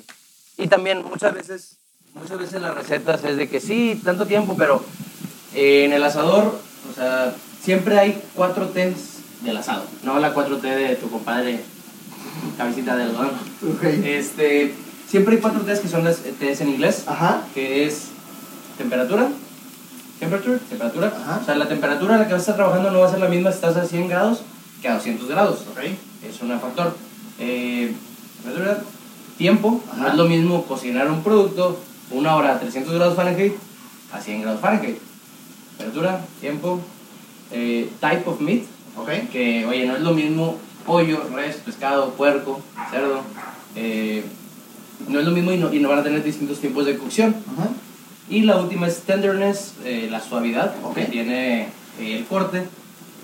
Y también muchas veces, muchas veces las recetas es de que sí, tanto tiempo, pero eh, en el asador, o sea, siempre hay cuatro T's del asado, no la 4T de tu compadre, cabecita de algodón. Ok. Este, siempre hay cuatro T's que son las T's en inglés, Ajá. que es temperatura, temperature, temperatura. Ajá. O sea, la temperatura a la que vas a estar trabajando no va a ser la misma si estás a 100 grados que a 200 grados. Es un factor. Eh, temperatura, tiempo, no es lo mismo cocinar un producto una hora a 300 grados Fahrenheit a 100 grados Fahrenheit. Temperatura, tiempo, eh, type of meat, Ok. que oye, no es lo mismo pollo, res, pescado, puerco, cerdo. eh, no es lo mismo y no, y no van a tener distintos tiempos de cocción. Ajá. Y la última es tenderness, eh, la suavidad Ok. que tiene eh, el corte.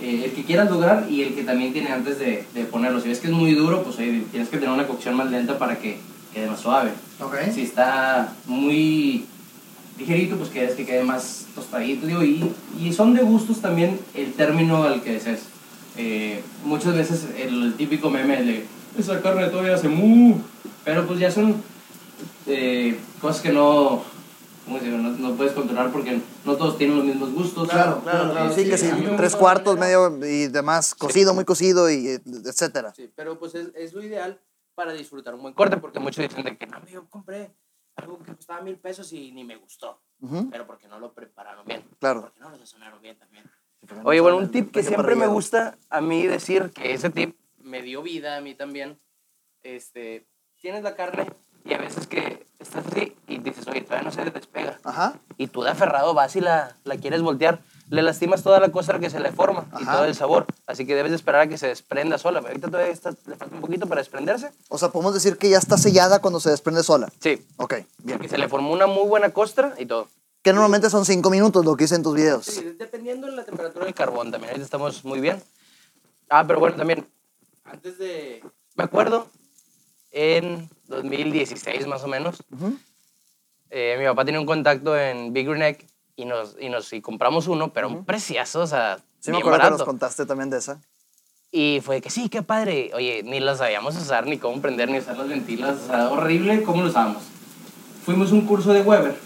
eh, el que quieras lograr y el que también tiene antes de, de ponerlo. Si ves que es muy duro, pues oye, tienes que tener una cocción más lenta para que quede más suave. Ok. Si está muy ligerito, pues quieres que quede más tostadito. Digo, y, y son de gustos también el término al que desees. Eh, muchas veces el, típico meme de esa carne todavía hace mu, pero pues ya son eh, cosas que no, no, no puedes controlar porque no todos tienen los mismos gustos. Claro, claro, claro. Sí, que sí, tres cuartos, medio y demás, cocido, muy cocido, y eh, etcétera. Sí, pero pues es, es lo ideal para disfrutar un buen corte, porque muchos dicen de que no, yo compré algo que costaba mil pesos y ni me gustó, pero porque no lo prepararon bien. Claro. Porque no lo sazonaron bien también. Oye, bueno, un tip que siempre me gusta a mí decir, que ese tip me dio vida a mí también, este, tienes la carne y a veces que estás así y dices, oye, todavía no se despega. Ajá. Y tú de aferrado vas y la, la quieres voltear, le lastimas toda la cosa que se le forma y Ajá. todo el sabor. Así que debes de esperar a que se desprenda sola. Ahorita todavía está, le falta un poquito para desprenderse. O sea, podemos decir que ya está sellada cuando se desprende sola. Sí. Ok, bien. Que se le formó una muy buena costra y todo. Que normalmente son cinco minutos lo que hice en tus videos. Sí, dependiendo de la temperatura del carbón también. Ahorita estamos muy bien. Ah, pero bueno, también, antes de... Me acuerdo, en 2016 más o menos, Ujú. eh, mi papá tenía un contacto en Big Green Egg y nos, y nos y compramos uno, pero un preciazo, o sea, Sí, me bien acuerdo que barato. nos contaste también de esa. Y fue que sí, qué padre. Oye, ni las sabíamos usar, ni cómo prender, ni usar las ventilas. O sea, horrible cómo lo usábamos. Fuimos a un curso de Weber,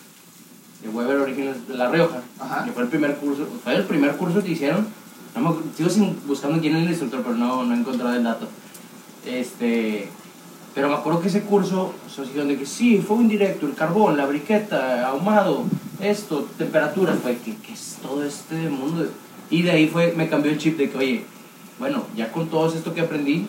de Weber Original de La Rioja, Ajá. que fue el primer curso, fue el primer curso que hicieron. No me acuerdo- sigo sin- buscando quién es el instructor, pero no, no he encontrado el dato. Este, pero me acuerdo que ese curso, o sea, dijeron de que sí, fuego indirecto, el carbón, la briqueta, ahumado, esto, temperaturas, fue que ¿qué es todo este mundo? Y de ahí fue, me cambió el chip de que, oye, bueno, ya con todo esto que aprendí,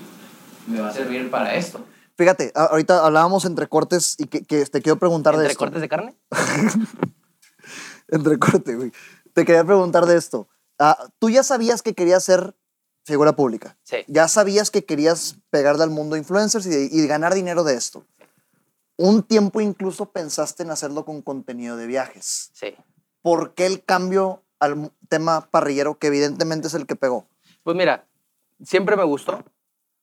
me va a servir para esto. Fíjate, ahorita hablábamos entre cortes y que, que te quiero preguntar de ¿Entre esto. cortes de carne? [laughs] Entre corte, güey. Te quería preguntar de esto. Ah, Tú ya sabías que querías ser figura pública. Sí. Ya sabías que querías pegarle al mundo influencers y, y ganar dinero de esto. Un tiempo incluso pensaste en hacerlo con contenido de viajes. Sí. ¿Por qué el cambio al tema parrillero, que evidentemente es el que pegó? Pues mira, siempre me gustó.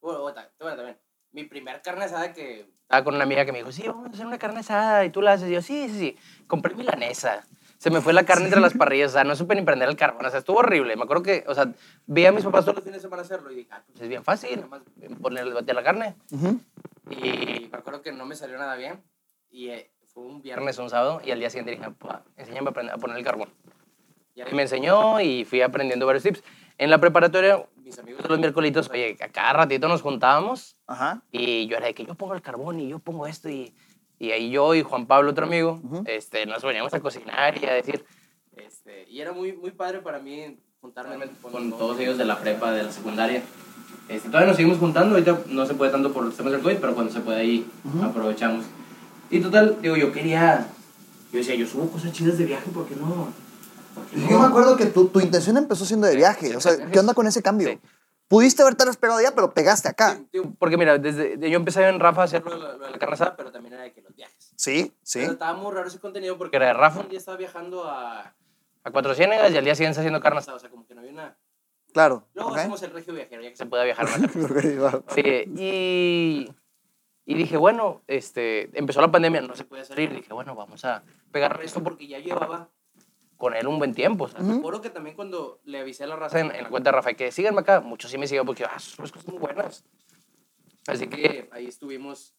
Bueno, también. Mi primer carne asada que... Estaba con una amiga que me dijo, sí, vamos a hacer una carne asada y tú la haces. Y yo, sí, sí, sí. Compré milanesa. Se me fue la carne entre las parrillas, o sea, no supe ni prender el carbón, o sea, estuvo horrible. Me acuerdo que, o sea, vi a mis papás todos los fines de semana hacerlo y dije, ah, pues es bien fácil, nada más ponerle batir la carne. Ujú. Y me acuerdo que no me salió nada bien. Y eh, fue un viernes o un sábado. Y al día siguiente dije, "Pa, enséñame a, aprender- a poner el carbón. Y ahí me enseñó y fui aprendiendo varios tips. En la preparatoria, mis amigos de los miércoles, oye, a cada ratito nos juntábamos. Ajá. Y yo era de que yo pongo el carbón y yo pongo esto. Y, y ahí yo y Juan Pablo, otro amigo, Ujú. este, nos veníamos a cocinar y a decir. Este, y era muy, muy padre para mí juntarme con, todos ellos de la prepa, de la secundaria. Este, todavía nos seguimos juntando, ahorita no se puede tanto por los temas del COVID, pero cuando se puede ahí Ujú. aprovechamos. Y total, digo, yo quería, yo decía, yo subo cosas chidas de viaje, ¿por qué no? ¿Por qué Yo me acuerdo que tu, tu intención empezó siendo de viaje. sí, O sea, ¿qué onda con ese cambio? Sí. Pudiste haberte despegado ya, pero pegaste acá. Sí, Porque mira, desde, yo empecé en Rafa a hacer lo la, lo de la carne asada, pero también era de que los viajes. Sí, sí. Pero estaba muy raro ese contenido porque era de Rafa un día estaba viajando a, a Cuatro Ciénegas y al día siguiente haciendo carne asada, o sea, como que no había una... Claro. Luego ok. hacemos el regio viajero, ya que se pueda viajar más. [laughs] Sí, y, y dije, bueno, este, empezó la pandemia, no se podía salir. Dije, bueno, vamos a pegarle esto porque ya llevaba con él un buen tiempo. O sea, me acuerdo que también cuando le avisé a la raza en, en la cuenta de Rafa que síganme acá, muchos sí me siguen porque ah, sus cosas muy buenas. Así que ahí estuvimos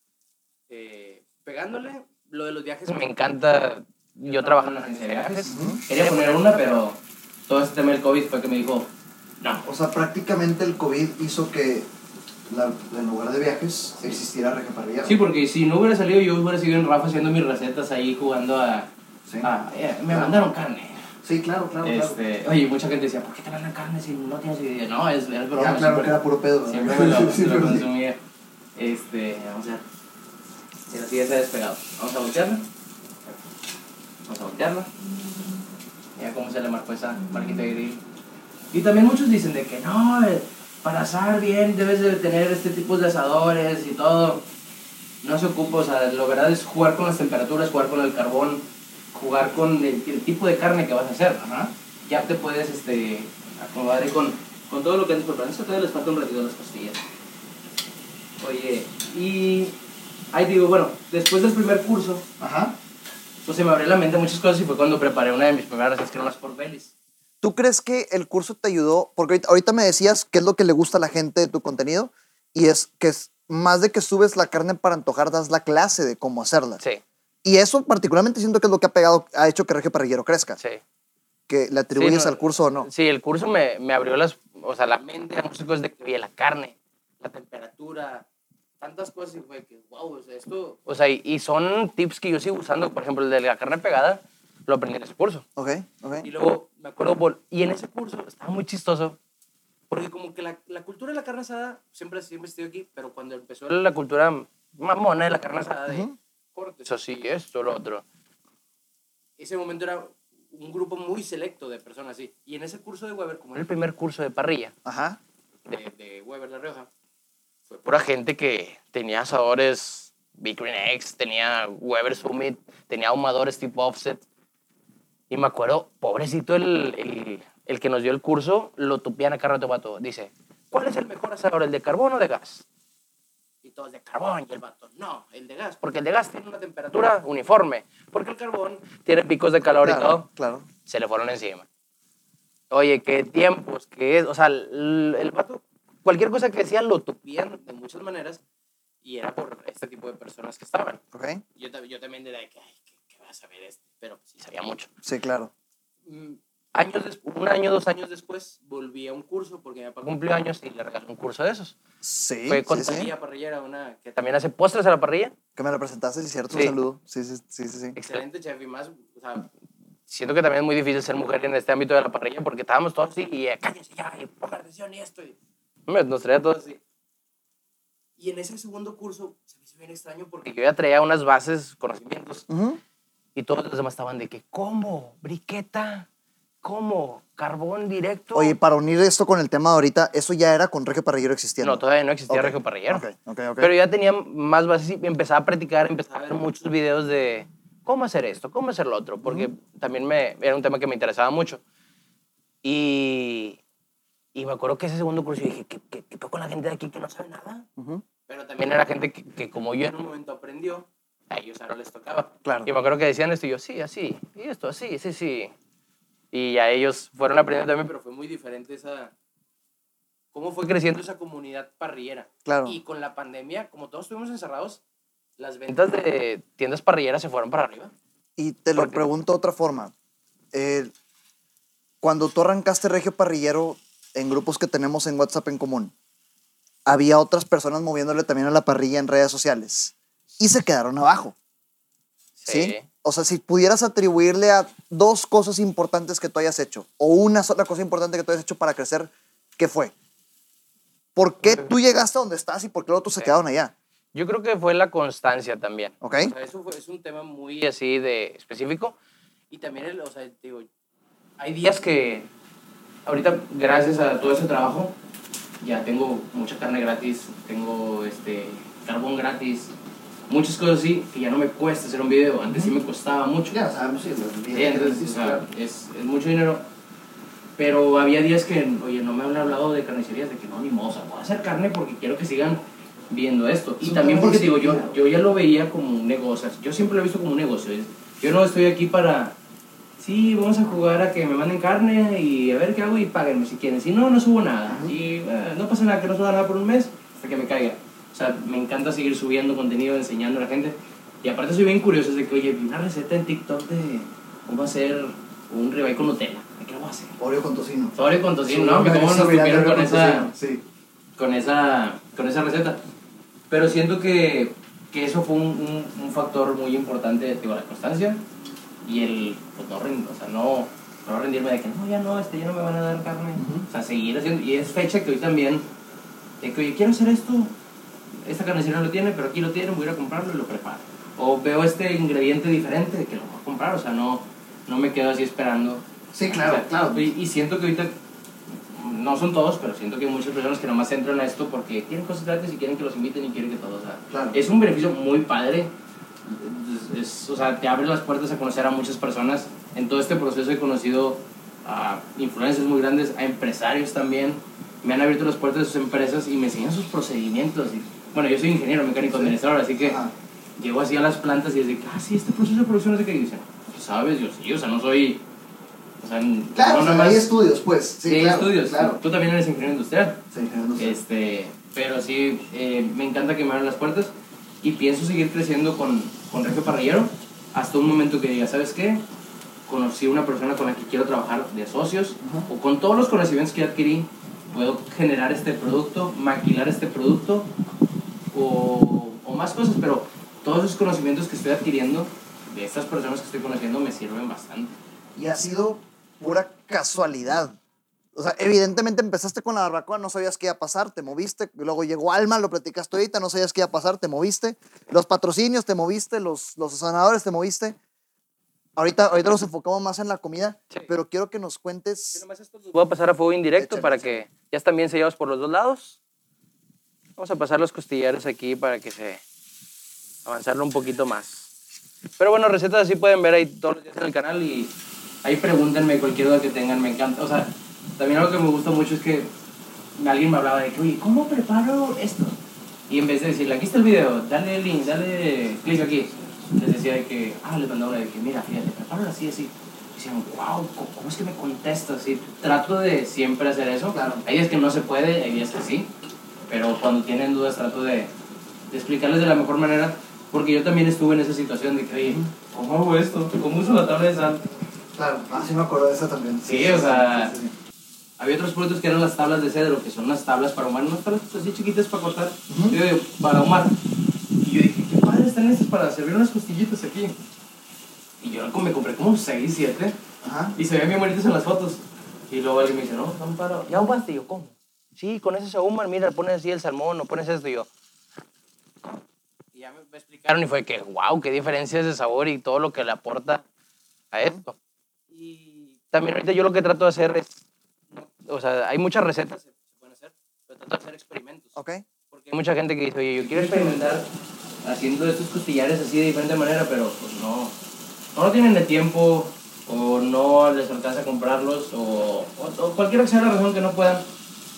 eh, pegándole. Lo de los viajes me encanta. Yo trabajo en una agencia de viajes. Quería poner una, pero todo este tema del COVID fue que me dijo, no, O sea, prácticamente el COVID hizo que la- en lugar de viajes existiera Regia Parrilla. Sí, porque si no hubiera salido, yo hubiera seguido en Rafa haciendo mis recetas ahí jugando a. Sí. a- eh, me mandaron carne. Sí, claro, claro, Este, oye, mucha gente decía, ¿por qué te mandan carne si no tienes idea? No, es, es claro. broma. Ya, claro siempre- que era puro pedo. ¿verdad? Siempre me lo, [laughs] Sí, lo consumía. Este, vamos a ver. Mira, sí, ya se ha despegado. Vamos a voltearla. Vamos a voltearla. Mira cómo se le marcó esa marquita de grill. Y también muchos dicen de que no, eh, para asar bien debes de tener este tipo de asadores y todo. No se ocupa, o sea, lo verdad es jugar con las temperaturas, jugar con el carbón, jugar con el, el tipo de carne que vas a hacer. Ajá. Ya te puedes este, acomodar con, con todo lo que antes preparando. Eso todavía les falta un ratito a las costillas. Oye, y ahí digo, bueno, después del primer curso, Ajá. pues se me abrió la mente muchas cosas y fue cuando preparé una de mis primeras recetas que eran las por Belis. ¿Tú crees que el curso te ayudó? Porque ahorita, ahorita me decías qué es lo que le gusta a la gente de tu contenido y es que es más de que subes la carne para antojar, das la clase de cómo hacerla. Sí, Y eso particularmente siento que es lo que ha pegado, ha hecho que Regio Parrillero crezca. sí. Que le atribuyes Sí, no, al curso o no. Sí, el curso me, me abrió las, o sea, la mente a muchas cosas de que, oye, la carne, la temperatura, tantas cosas y fue que, wow, o sea, esto... O sea, y, y son tips que yo sigo usando, por ejemplo, el de la carne pegada, lo aprendí en ese curso. Ok, ok. Y luego me acuerdo, y en ese curso estaba muy chistoso, porque como que la, la cultura de la carne asada, siempre, siempre estoy aquí, pero cuando empezó la cultura mamona de la carne asada, de Ujú. Cortes así, esto, lo otro, ese momento era un grupo muy selecto de personas así. Y en ese curso de Weber, como era el primer curso de parrilla Ajá. de, de Weber La Rioja, fue pura gente que tenía asadores Big Green Eggs, tenía Weber Summit, tenía ahumadores tipo offset. Y me acuerdo, pobrecito el, el, el que nos dio el curso, lo tupían a carro de vato. Dice, ¿cuál es el mejor asador, el de carbón o de gas? Todos de carbón, y el vato, no, el de gas, porque el de gas tiene una temperatura uniforme, porque el carbón tiene picos de calor y todo Claro, claro. se le fueron encima. Oye, qué tiempos, qué es. O sea, el, el vato, cualquier cosa que decía lo tupían de muchas maneras y era por este tipo de personas que estaban. ¿Ok? Yo, yo también era de que, ay, ¿qué, qué vas a ver este? Pero sí sabía mucho. Sí, claro. Años un año, dos años después, volví a un curso porque mi papá cumplió años y le regaló un curso de esos. Sí, Fue con sí, sí. Parrillera, una que también hace postres a la parrilla. Que me la presentaste, sí, cierto. Sí. Un saludo. Sí, sí, sí, sí. Excelente chef y más, o sea, siento que también es muy difícil ser mujer en este ámbito de la parrilla porque estábamos todos así y eh, cállese ya y ponga atención y esto. Y, Hombre, nos traía todos así. Y en ese segundo curso se me hizo bien extraño porque yo ya traía unas bases, conocimientos Ujú. y todos los demás estaban de que, ¿cómo? ¿Briqueta? ¿Cómo? ¿Carbón directo? Oye, para unir esto con el tema de ahorita, eso ya era con Regio Parrillero existiendo. no, todavía no existía Ok, Regio Parrillero. Ok, ok, ok. Pero ya tenía más bases y empezaba a practicar, empezaba a ver muchos videos de cómo hacer esto, cómo hacer lo otro, porque también me, era un tema que me interesaba mucho. Y, y me acuerdo que ese segundo curso yo dije, ¿qué, qué, qué con la gente de aquí que no sabe nada? Ujú. Pero también era gente que, que como yo en un momento aprendió, a ellos ahora les tocaba. Claro. Y me acuerdo que decían esto y yo, sí, así, y esto, así, sí, sí. Y ya ellos fueron aprendiendo también, pero fue muy diferente esa... ¿Cómo fue creciendo esa comunidad parrillera? Claro. Y con la pandemia, como todos estuvimos encerrados, las ventas de tiendas parrilleras se fueron para arriba. Y te lo pregunto de otra forma. Eh, cuando tú arrancaste Regio Parrillero en grupos que tenemos en WhatsApp en común, había otras personas moviéndole también a la parrilla en redes sociales y se quedaron abajo. ¿Sí? O sea, si pudieras atribuirle a dos cosas importantes que tú hayas hecho o una sola cosa importante que tú hayas hecho para crecer, ¿qué fue? ¿Por qué tú llegaste a donde estás y por qué los otros se Sí. quedaron allá? Yo creo que fue la constancia también. ¿Ok? O sea, eso fue- es un tema muy así de específico. Y también, el, o sea, digo, hay días que ahorita, gracias a todo ese trabajo, ya tengo mucha carne gratis, tengo este, carbón gratis, muchas cosas así, que ya no me cuesta hacer un video. Antes sí me costaba mucho. Ya sabemos, sí, los Sí, entonces, o sea, es, es mucho dinero. Pero había días que, oye, no me han hablado de carnicerías, de que no, ni sea, voy a hacer carne porque quiero que sigan viendo esto. Y también porque, digo, yo, yo ya lo veía como un negocio, yo siempre lo he visto como un negocio. Yo no estoy aquí para, sí, vamos a jugar a que me manden carne y a ver qué hago y páguenme si quieren. Si no, no subo nada. Y eh, no pasa nada, que no suba nada por un mes hasta que me caiga. O sea, me encanta seguir subiendo contenido, enseñando a la gente. Y aparte soy bien curioso, es de que, oye, vi una receta en TikTok de cómo hacer un ribeye con Nutella. ¿De qué lo voy a hacer? Oreo con tocino. Sobre con tocino, Sí, ¿no? Que cómo nos Oreo con esa, Sí. con esa, con esa receta. Pero siento que, que eso fue un, un, un factor muy importante, digo, la constancia y el, pues no, ren- o sea, no, no rendirme de que no, ya no, este, ya no me van a dar carne. O sea, seguir haciendo, y es fecha que hoy también, de que, oye, quiero hacer esto, esta carnicería no lo tiene, pero aquí lo tiene, voy a ir a comprarlo y lo preparo. O veo este ingrediente diferente que lo voy a comprar, o sea, no, no me quedo así esperando. Sí, claro, O sea, claro. Y, y siento que ahorita, no son todos, pero siento que hay muchas personas que nomás entran a esto porque quieren cosas gratis y quieren que los inviten y quieren que todo, o sea, Claro. es un beneficio muy padre. Es- es- o sea, te abre las puertas a conocer a muchas personas. En todo este proceso he conocido a influencers muy grandes, a empresarios también. Me han abierto las puertas de sus empresas y me enseñan sus procedimientos. Y, bueno, yo soy ingeniero mecánico administrador, así que Ajá. llego así a las plantas y es de ah, sí, este proceso de producción es de que y dicen, "Pues, sabes, yo sí, o sea, no soy. O sea, Claro, no o sea, hay estudios, pues. Sí, Sí, hay claro, estudios. Claro. Tú también eres ingeniero industrial. Sí, ingeniero industrial. Este, pero sí, eh, me encanta que me abran las puertas y pienso seguir creciendo con, con Regio Parrillero hasta un momento que diga, ¿sabes qué? Conocí una persona con la que quiero trabajar de socios o con todos los conocimientos que adquirí, puedo generar este producto, maquilar este producto o, o más cosas, pero todos esos conocimientos que estoy adquiriendo de estas personas que estoy conociendo me sirven bastante. Y ha sido pura casualidad. O sea, evidentemente empezaste con la barbacoa, no sabías qué iba a pasar, te moviste. Luego llegó Alma, lo platicaste ahorita, no sabías qué iba a pasar, te moviste. Los patrocinios, te moviste. Los, los sazonadores, te moviste. Ahorita, ahorita nos enfocamos más en la comida, Sí. pero quiero que nos cuentes. Voy a pasar a fuego indirecto Échale, para échale. que ya están bien sellados por los dos lados. Vamos a pasar los costillares aquí para que se avanzarlo un poquito más. Pero bueno, recetas así pueden ver ahí todos los días en el canal y ahí pregúntenme cualquier duda que tengan, me encanta. O sea, también algo que me gusta mucho es que alguien me hablaba de que, oye, ¿cómo preparo esto? Y en vez de decirle, aquí está el video, dale el link, dale clic aquí, les decía de que, ah, les mandaba de que, mira, fíjate, prepáralo así, así. dicen, wow, ¿cómo es que me contestas? Y trato de siempre hacer eso. Claro. Hay días que no se puede, hay días que sí, pero cuando tienen dudas trato de, de explicarles de la mejor manera, porque yo también estuve en esa situación de que, oye, ¿cómo hago esto? ¿Cómo uso la tabla de sal? Claro, ah, sí me acuerdo de eso también. Sí, o sea, Sí, sí, sí. Había otros productos que eran las tablas de cedro, que son unas tablas para ahumar, unas tablas así chiquitas para cortar, Ujú. yo digo, para ahumar. Y yo dije, qué padre están estas para servir unas costillitas aquí. Y yo me compré como 6, 7, Ajá. y se veían bien bonitas en las fotos. Y luego alguien me dice, no, son para... ¿Ya ahumaste? Y yo, ¿cómo? Sí, con eso se ahuman, mira, pones así el salmón, o pones esto, y yo... Y ya me me explicaron y fue que, wow, qué diferencias de sabor y todo lo que le aporta a esto. Y también ahorita yo lo que trato de hacer es, o sea, hay muchas recetas que se pueden hacer, pero trato de hacer experimentos. ¿Ok? Porque hay mucha gente que dice, oye, yo quiero experimentar haciendo estos costillares así de diferente manera, pero pues no, o no tienen el tiempo, o no les alcanza a comprarlos, o, o, o cualquiera que sea la razón que no puedan.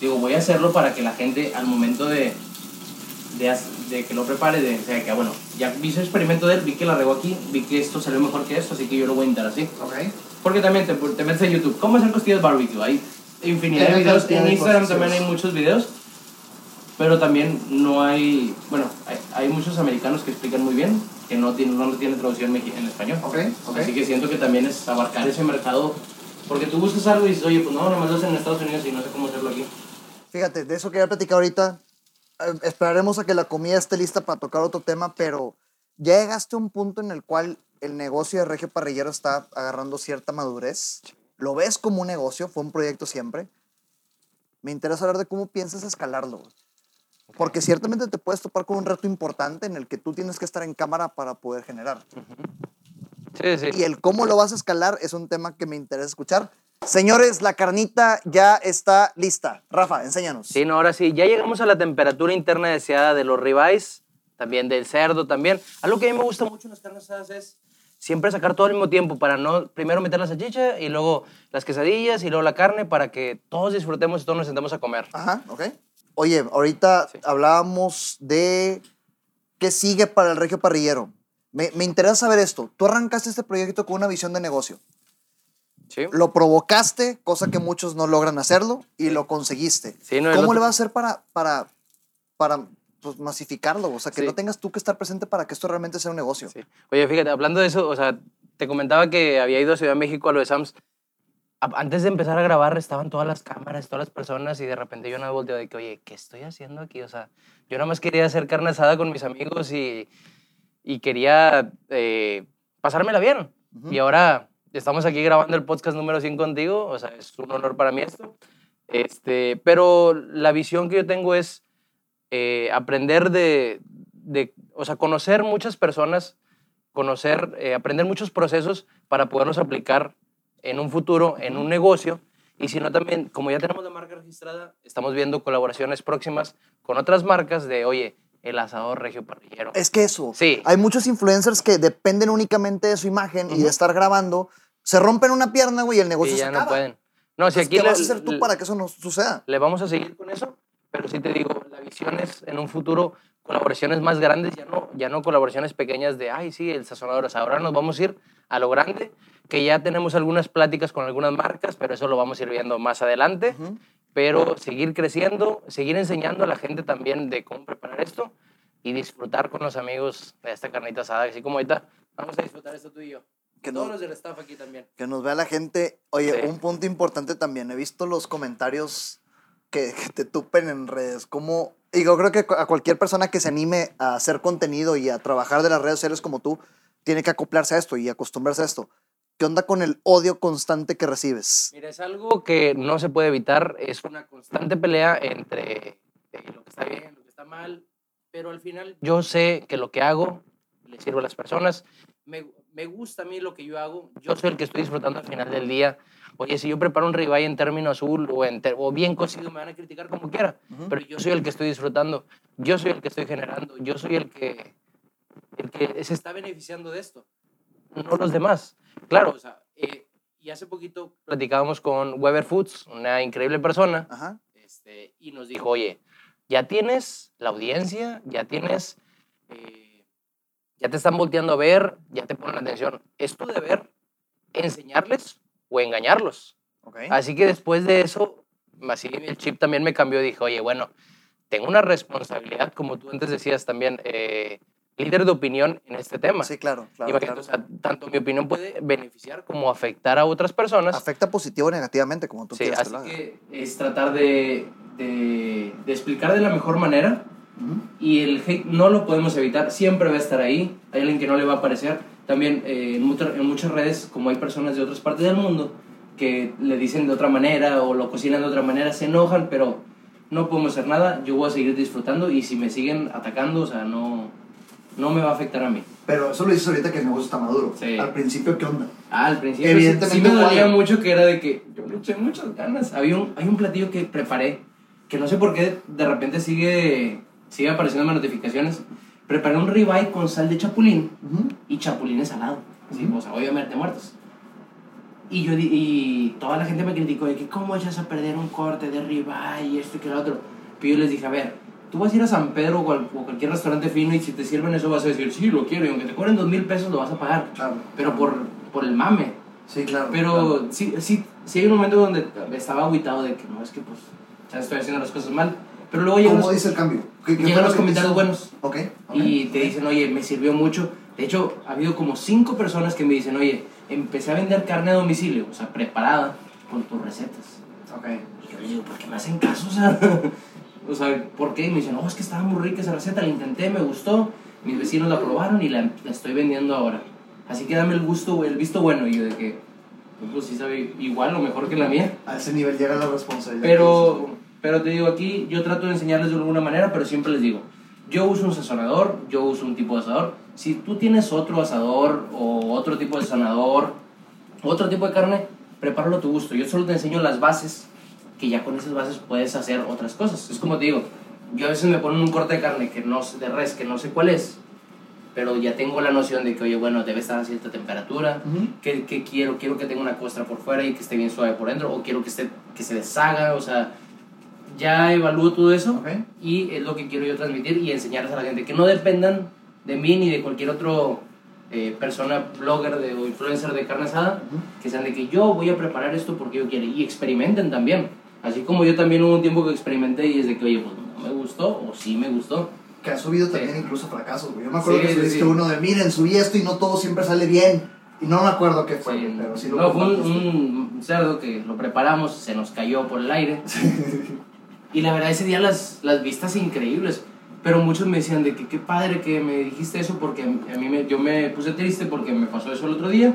Digo, voy a hacerlo para que la gente al momento de, de, de que lo prepare, de, o sea, que bueno, ya vi su experimento de él, vi que la regó aquí, vi que esto salió mejor que esto, así que yo lo voy a intentar así. Ok. Porque también te, te metes en YouTube, ¿cómo hacer costillas barbecue? Hay infinidad de Tiene videos, en de Instagram también hay muchos videos, pero también no hay, bueno, hay, hay muchos americanos que explican muy bien, que no tienen, no tienen traducción en español. Ok, ok. Así que siento que también es abarcar ese mercado, porque tú buscas algo y dices, oye, pues no, nomás lo hacen en Estados Unidos y no sé cómo hacerlo aquí. Fíjate, de eso quería platicar ahorita. Eh, esperaremos a que la comida esté lista para tocar otro tema, pero ya llegaste a un punto en el cual el negocio de Regio Parrillero está agarrando cierta madurez. Lo ves como un negocio, fue un proyecto siempre. Me interesa hablar de cómo piensas escalarlo. Porque ciertamente te puedes topar con un reto importante en el que tú tienes que estar en cámara para poder generar. Sí, sí. Y el cómo lo vas a escalar es un tema que me interesa escuchar. Señores, la carnita ya está lista. Rafa, enséñanos. Sí, no, ahora sí, ya llegamos a la temperatura interna deseada de los ribeyes, también del cerdo también. Algo que a mí me gusta mucho en las carnes asadas es siempre sacar todo al mismo tiempo para no primero meter la salchicha y luego las quesadillas y luego la carne para que todos disfrutemos y todos nos sentemos a comer. Ajá, ok. Oye, ahorita Sí. hablábamos de qué sigue para el Regio Parrillero. Me, me interesa saber esto. Tú arrancaste este proyecto con una visión de negocio. Sí. Lo provocaste, cosa que muchos no logran hacerlo, y lo conseguiste. Sí, no, ¿Cómo otro- le vas a hacer para, para, para pues, masificarlo? O sea, que no tengas tú que estar presente para que esto realmente sea un negocio. Oye, fíjate, hablando de eso, o sea, te comentaba que había ido a Ciudad de México a lo de Sams. Antes de empezar a grabar estaban todas las cámaras, todas las personas y de repente yo no volteo de que, oye, ¿qué estoy haciendo aquí? O sea, yo nada más quería hacer carne asada con mis amigos y, y quería eh, pasármela bien. Ujú. Y ahora estamos aquí grabando el podcast número 100 contigo, o sea, es un honor para mí esto. Este, pero la visión que yo tengo es eh, aprender de, de, o sea, conocer muchas personas, conocer, eh, aprender muchos procesos para poderlos aplicar en un futuro, en un negocio. Y si no, también, como ya tenemos la marca registrada, estamos viendo colaboraciones próximas con otras marcas de, oye, el asador regio parrillero. Es que eso. Sí. Hay muchos influencers que dependen únicamente de su imagen y de estar grabando. Se rompen una pierna, güey, y el negocio y se ya acaba. no pueden. No, si aquí ¿Qué le- vas a hacer tú le- para que eso no suceda? le vamos a seguir con eso, pero sí te digo, la visión es en un futuro colaboraciones más grandes, ya no, ya no colaboraciones pequeñas de, ay, sí, el sazonador, o sea, ahora nos vamos a ir a lo grande, que ya tenemos algunas pláticas con algunas marcas, pero eso lo vamos a ir viendo más adelante, Ujú. Pero seguir creciendo, seguir enseñando a la gente también de cómo preparar esto y disfrutar con los amigos de esta carnita asada, así como ahorita vamos a disfrutar esto tú y yo. Que Todos no- los del staff aquí también. Que nos vea la gente. Oye, Sí. un punto importante también. He visto los comentarios que, que te tupen en redes. Como, y yo creo que a cualquier persona que se anime a hacer contenido y a trabajar de las redes sociales como tú, tiene que acoplarse a esto y acostumbrarse a esto. ¿Qué onda con el odio constante que recibes? Mira, es algo que no se puede evitar, es una constante pelea entre eh, lo que está bien, lo que está mal, pero al final yo sé que lo que hago le sirve a las personas, me, me gusta a mí lo que yo hago, yo soy el que estoy disfrutando al final del día. Oye, si yo preparo un ribeye en término azul o, en o bien cocido, me van a criticar como quiera, Ujú. pero yo soy el que estoy disfrutando, yo soy el que estoy generando, yo soy el que, el que se está beneficiando de esto, no los demás. Claro, o sea, eh, y hace poquito platicábamos con Weber Foods, una increíble persona, Ajá. este, y nos dijo, oye, ya tienes la audiencia, ya tienes, eh, ya te están volteando a ver, ya te ponen atención. Es tu deber enseñarles o engañarlos. Así que después de eso, así el chip también me cambió. Dije, oye, bueno, tengo una responsabilidad, como tú antes decías también, eh, líder de opinión en este tema. Sí, claro, claro. Imagínate, claro. o sea, tanto mi opinión puede beneficiar como afectar a otras personas. Afecta positivo o negativamente, como tú Sí, quieras así que es tratar de, de- de explicar de la mejor manera Ujú. y el hate no lo podemos evitar, siempre va a estar ahí, hay alguien que no le va a aparecer. También eh, en, en muchas redes, como hay personas de otras partes del mundo que le dicen de otra manera o lo cocinan de otra manera, se enojan, pero no podemos hacer nada, yo voy a seguir disfrutando y si me siguen atacando, o sea, no, no me va a afectar a mí. Pero eso lo dices ahorita que el negocio está maduro. Sí. Al principio, ¿qué onda? Ah, al principio sí- Evidentemente sí, me dolía mucho que era de que yo le eché muchas ganas. Había un, hay un platillo que preparé que no sé por qué de repente sigue, sigue apareciendo en notificaciones. Preparé un ribeye con sal de chapulín Ujú. y chapulines salado. Sí, Ujú. o sea, obviamente muertos. Y, yo, y toda la gente me criticó de que cómo echas a perder un corte de ribeye y esto y que lo otro. Pero yo les dije, a ver, tú vas a ir a San Pedro o, cual- o cualquier restaurante fino y si te sirven eso vas a decir, sí, lo quiero y aunque te cobren dos mil pesos lo vas a pagar. Claro. Pero por, por el mame. Sí, claro. Pero claro. sí, sí, sí hay un momento donde estaba aguitado de que no, es que pues ya estoy haciendo las cosas mal. Pero luego llegan ¿Cómo los, dice el cambio? ¿Qué, qué llegan los comentarios buenos Ok. ok. y te dicen, oye, me sirvió mucho. De hecho, ha habido como cinco personas que me dicen, oye, empecé a vender carne a domicilio, o sea, preparada por tus recetas. Ok. Y yo les digo, ¿por qué me hacen caso? O sea, [laughs] o sea, ¿por qué? Y me dicen, no, es que estaba muy rica esa receta, la intenté, me gustó, mis vecinos la probaron y la, la estoy vendiendo ahora. Así que dame el gusto, el visto bueno. Y yo de que, pues sí sabe igual o mejor que la mía. A ese nivel llega la responsabilidad. Pero, pero te digo aquí, yo trato de enseñarles de alguna manera, pero siempre les digo, yo uso un sazonador, yo uso un tipo de asador. Si tú tienes otro asador o otro tipo de sazonador, otro tipo de carne, prepáralo a tu gusto. Yo solo te enseño las bases, que ya con esas bases puedes hacer otras cosas. Es como te digo, yo a veces me ponen un corte de carne que no sé- de res que no sé cuál es, pero ya tengo la noción de que, oye, bueno, debe estar a cierta temperatura, Ujú. que, que quiero, quiero que tenga una costra por fuera y que esté bien suave por dentro, o quiero que, esté, que se deshaga, o sea, ya evalúo todo eso Ok. y es lo que quiero yo transmitir y enseñarles a la gente, que no dependan de mí ni de cualquier otro eh, persona, blogger de, o influencer de carne asada, Ujú. que sean de que yo voy a preparar esto porque yo quiero y experimenten también. Así como yo también hubo un tiempo que experimenté y es de que, oye, pues no me gustó o sí me gustó. Que ha subido Sí. también incluso fracasos, güey. Yo me acuerdo Sí, que subiste sí. uno de, miren, subí esto y no todo siempre sale bien. Y no me acuerdo qué fue, Sí, güey, pero sí lo no, fue un cerdo que lo preparamos, se nos cayó por el aire. Y la verdad, ese día las, las vistas increíbles. Pero muchos me decían de que qué padre que me dijiste eso porque a mí me, yo me puse triste porque me pasó eso el otro día.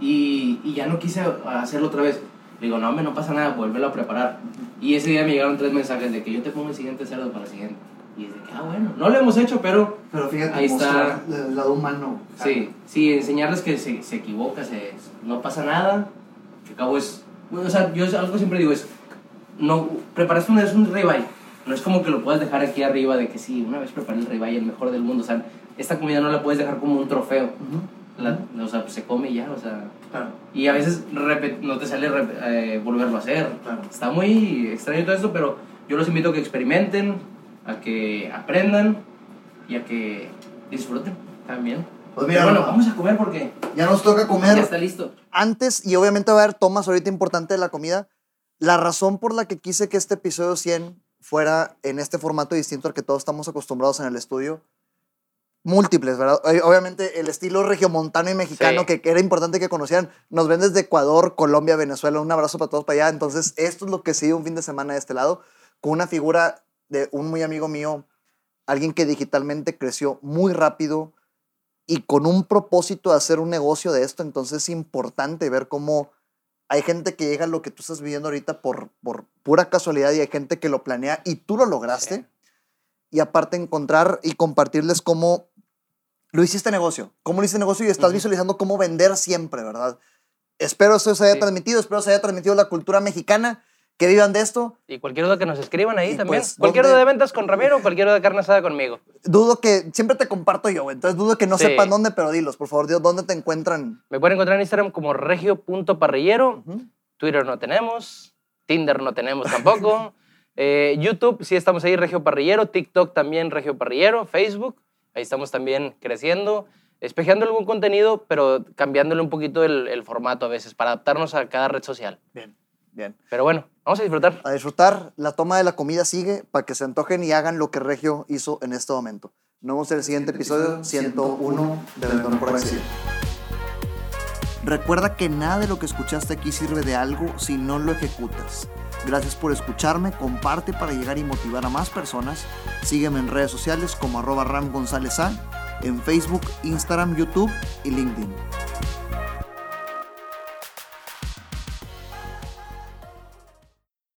Y, y ya no quise hacerlo otra vez. Le digo, no, hombre, no pasa nada, vuélvelo a preparar. Y ese día me llegaron tres mensajes de que yo te pongo el siguiente cerdo para el siguiente. Y es de que, ah, bueno, no lo hemos hecho, pero Pero fíjate, Ahí mostrar el lado humano. Sí, sí, enseñarles que se, se equivoca, se, no pasa nada, que acabo es... bueno, o sea, yo algo siempre digo es, no, preparaste una vez un ribeye, no es como que lo puedas dejar aquí arriba de que sí, una vez preparé el ribeye, el mejor del mundo, o sea, esta comida no la puedes dejar como un trofeo, Ujú. la- o sea, pues se come ya, o sea... Claro. Y a veces no te sale eh, volverlo a hacer. Claro. Está muy extraño todo esto, pero yo los invito a que experimenten, a que aprendan y a que disfruten también. Pues mira, Pero bueno, vamos a comer porque ya nos toca ya comer. está listo. Antes, y obviamente va a haber tomas ahorita importantes de la comida, la razón por la que quise que este episodio 100 fuera en este formato distinto al que todos estamos acostumbrados en el estudio, múltiples, ¿verdad? Ob- Obviamente el estilo regiomontano y mexicano Sí. que, que era importante que conocieran, nos ven desde Ecuador, Colombia, Venezuela, un abrazo para todos para allá, entonces esto es lo que sigue un fin de semana de este lado, con una figura de un muy amigo mío, alguien que digitalmente creció muy rápido y con un propósito de hacer un negocio de esto, entonces es importante ver cómo hay gente que llega a lo que tú estás viviendo ahorita por, por pura casualidad y hay gente que lo planea y tú lo lograste. Sí. Y aparte encontrar y compartirles cómo lo hiciste negocio, cómo lo hiciste negocio y estás visualizando cómo vender siempre, ¿verdad? Espero eso se haya Sí. transmitido, espero se haya transmitido la cultura mexicana, que vivan de esto. Y cualquier duda que nos escriban ahí Y también. pues, cualquier ¿dónde- duda de ventas con Ramiro, cualquier duda de carne asada conmigo. Dudo que, siempre te comparto yo, entonces dudo que no Sí. sepan dónde, pero dilos, por favor, Dios, ¿dónde te encuentran? Me pueden encontrar en Instagram como regio.parrillero. Ujú. Twitter no tenemos, Tinder no tenemos tampoco. [laughs] Eh, YouTube, sí estamos ahí, Regio Parrillero. TikTok también, Regio Parrillero. Facebook, ahí estamos también creciendo. espejeando algún contenido, pero cambiándole un poquito el, el formato a veces para adaptarnos a cada red social. Bien, bien. Pero bueno, vamos a disfrutar. A disfrutar, la toma de la comida sigue para que se antojen y hagan lo que Regio hizo en este momento. Nos vemos en el siguiente episodio 101 de Vendedor por. Recuerda que nada de lo que escuchaste aquí sirve de algo si no lo ejecutas. Gracias por escucharme, comparte para llegar y motivar a más personas. Sígueme en redes sociales como arroba Ram González A, en Facebook, Instagram, YouTube y LinkedIn.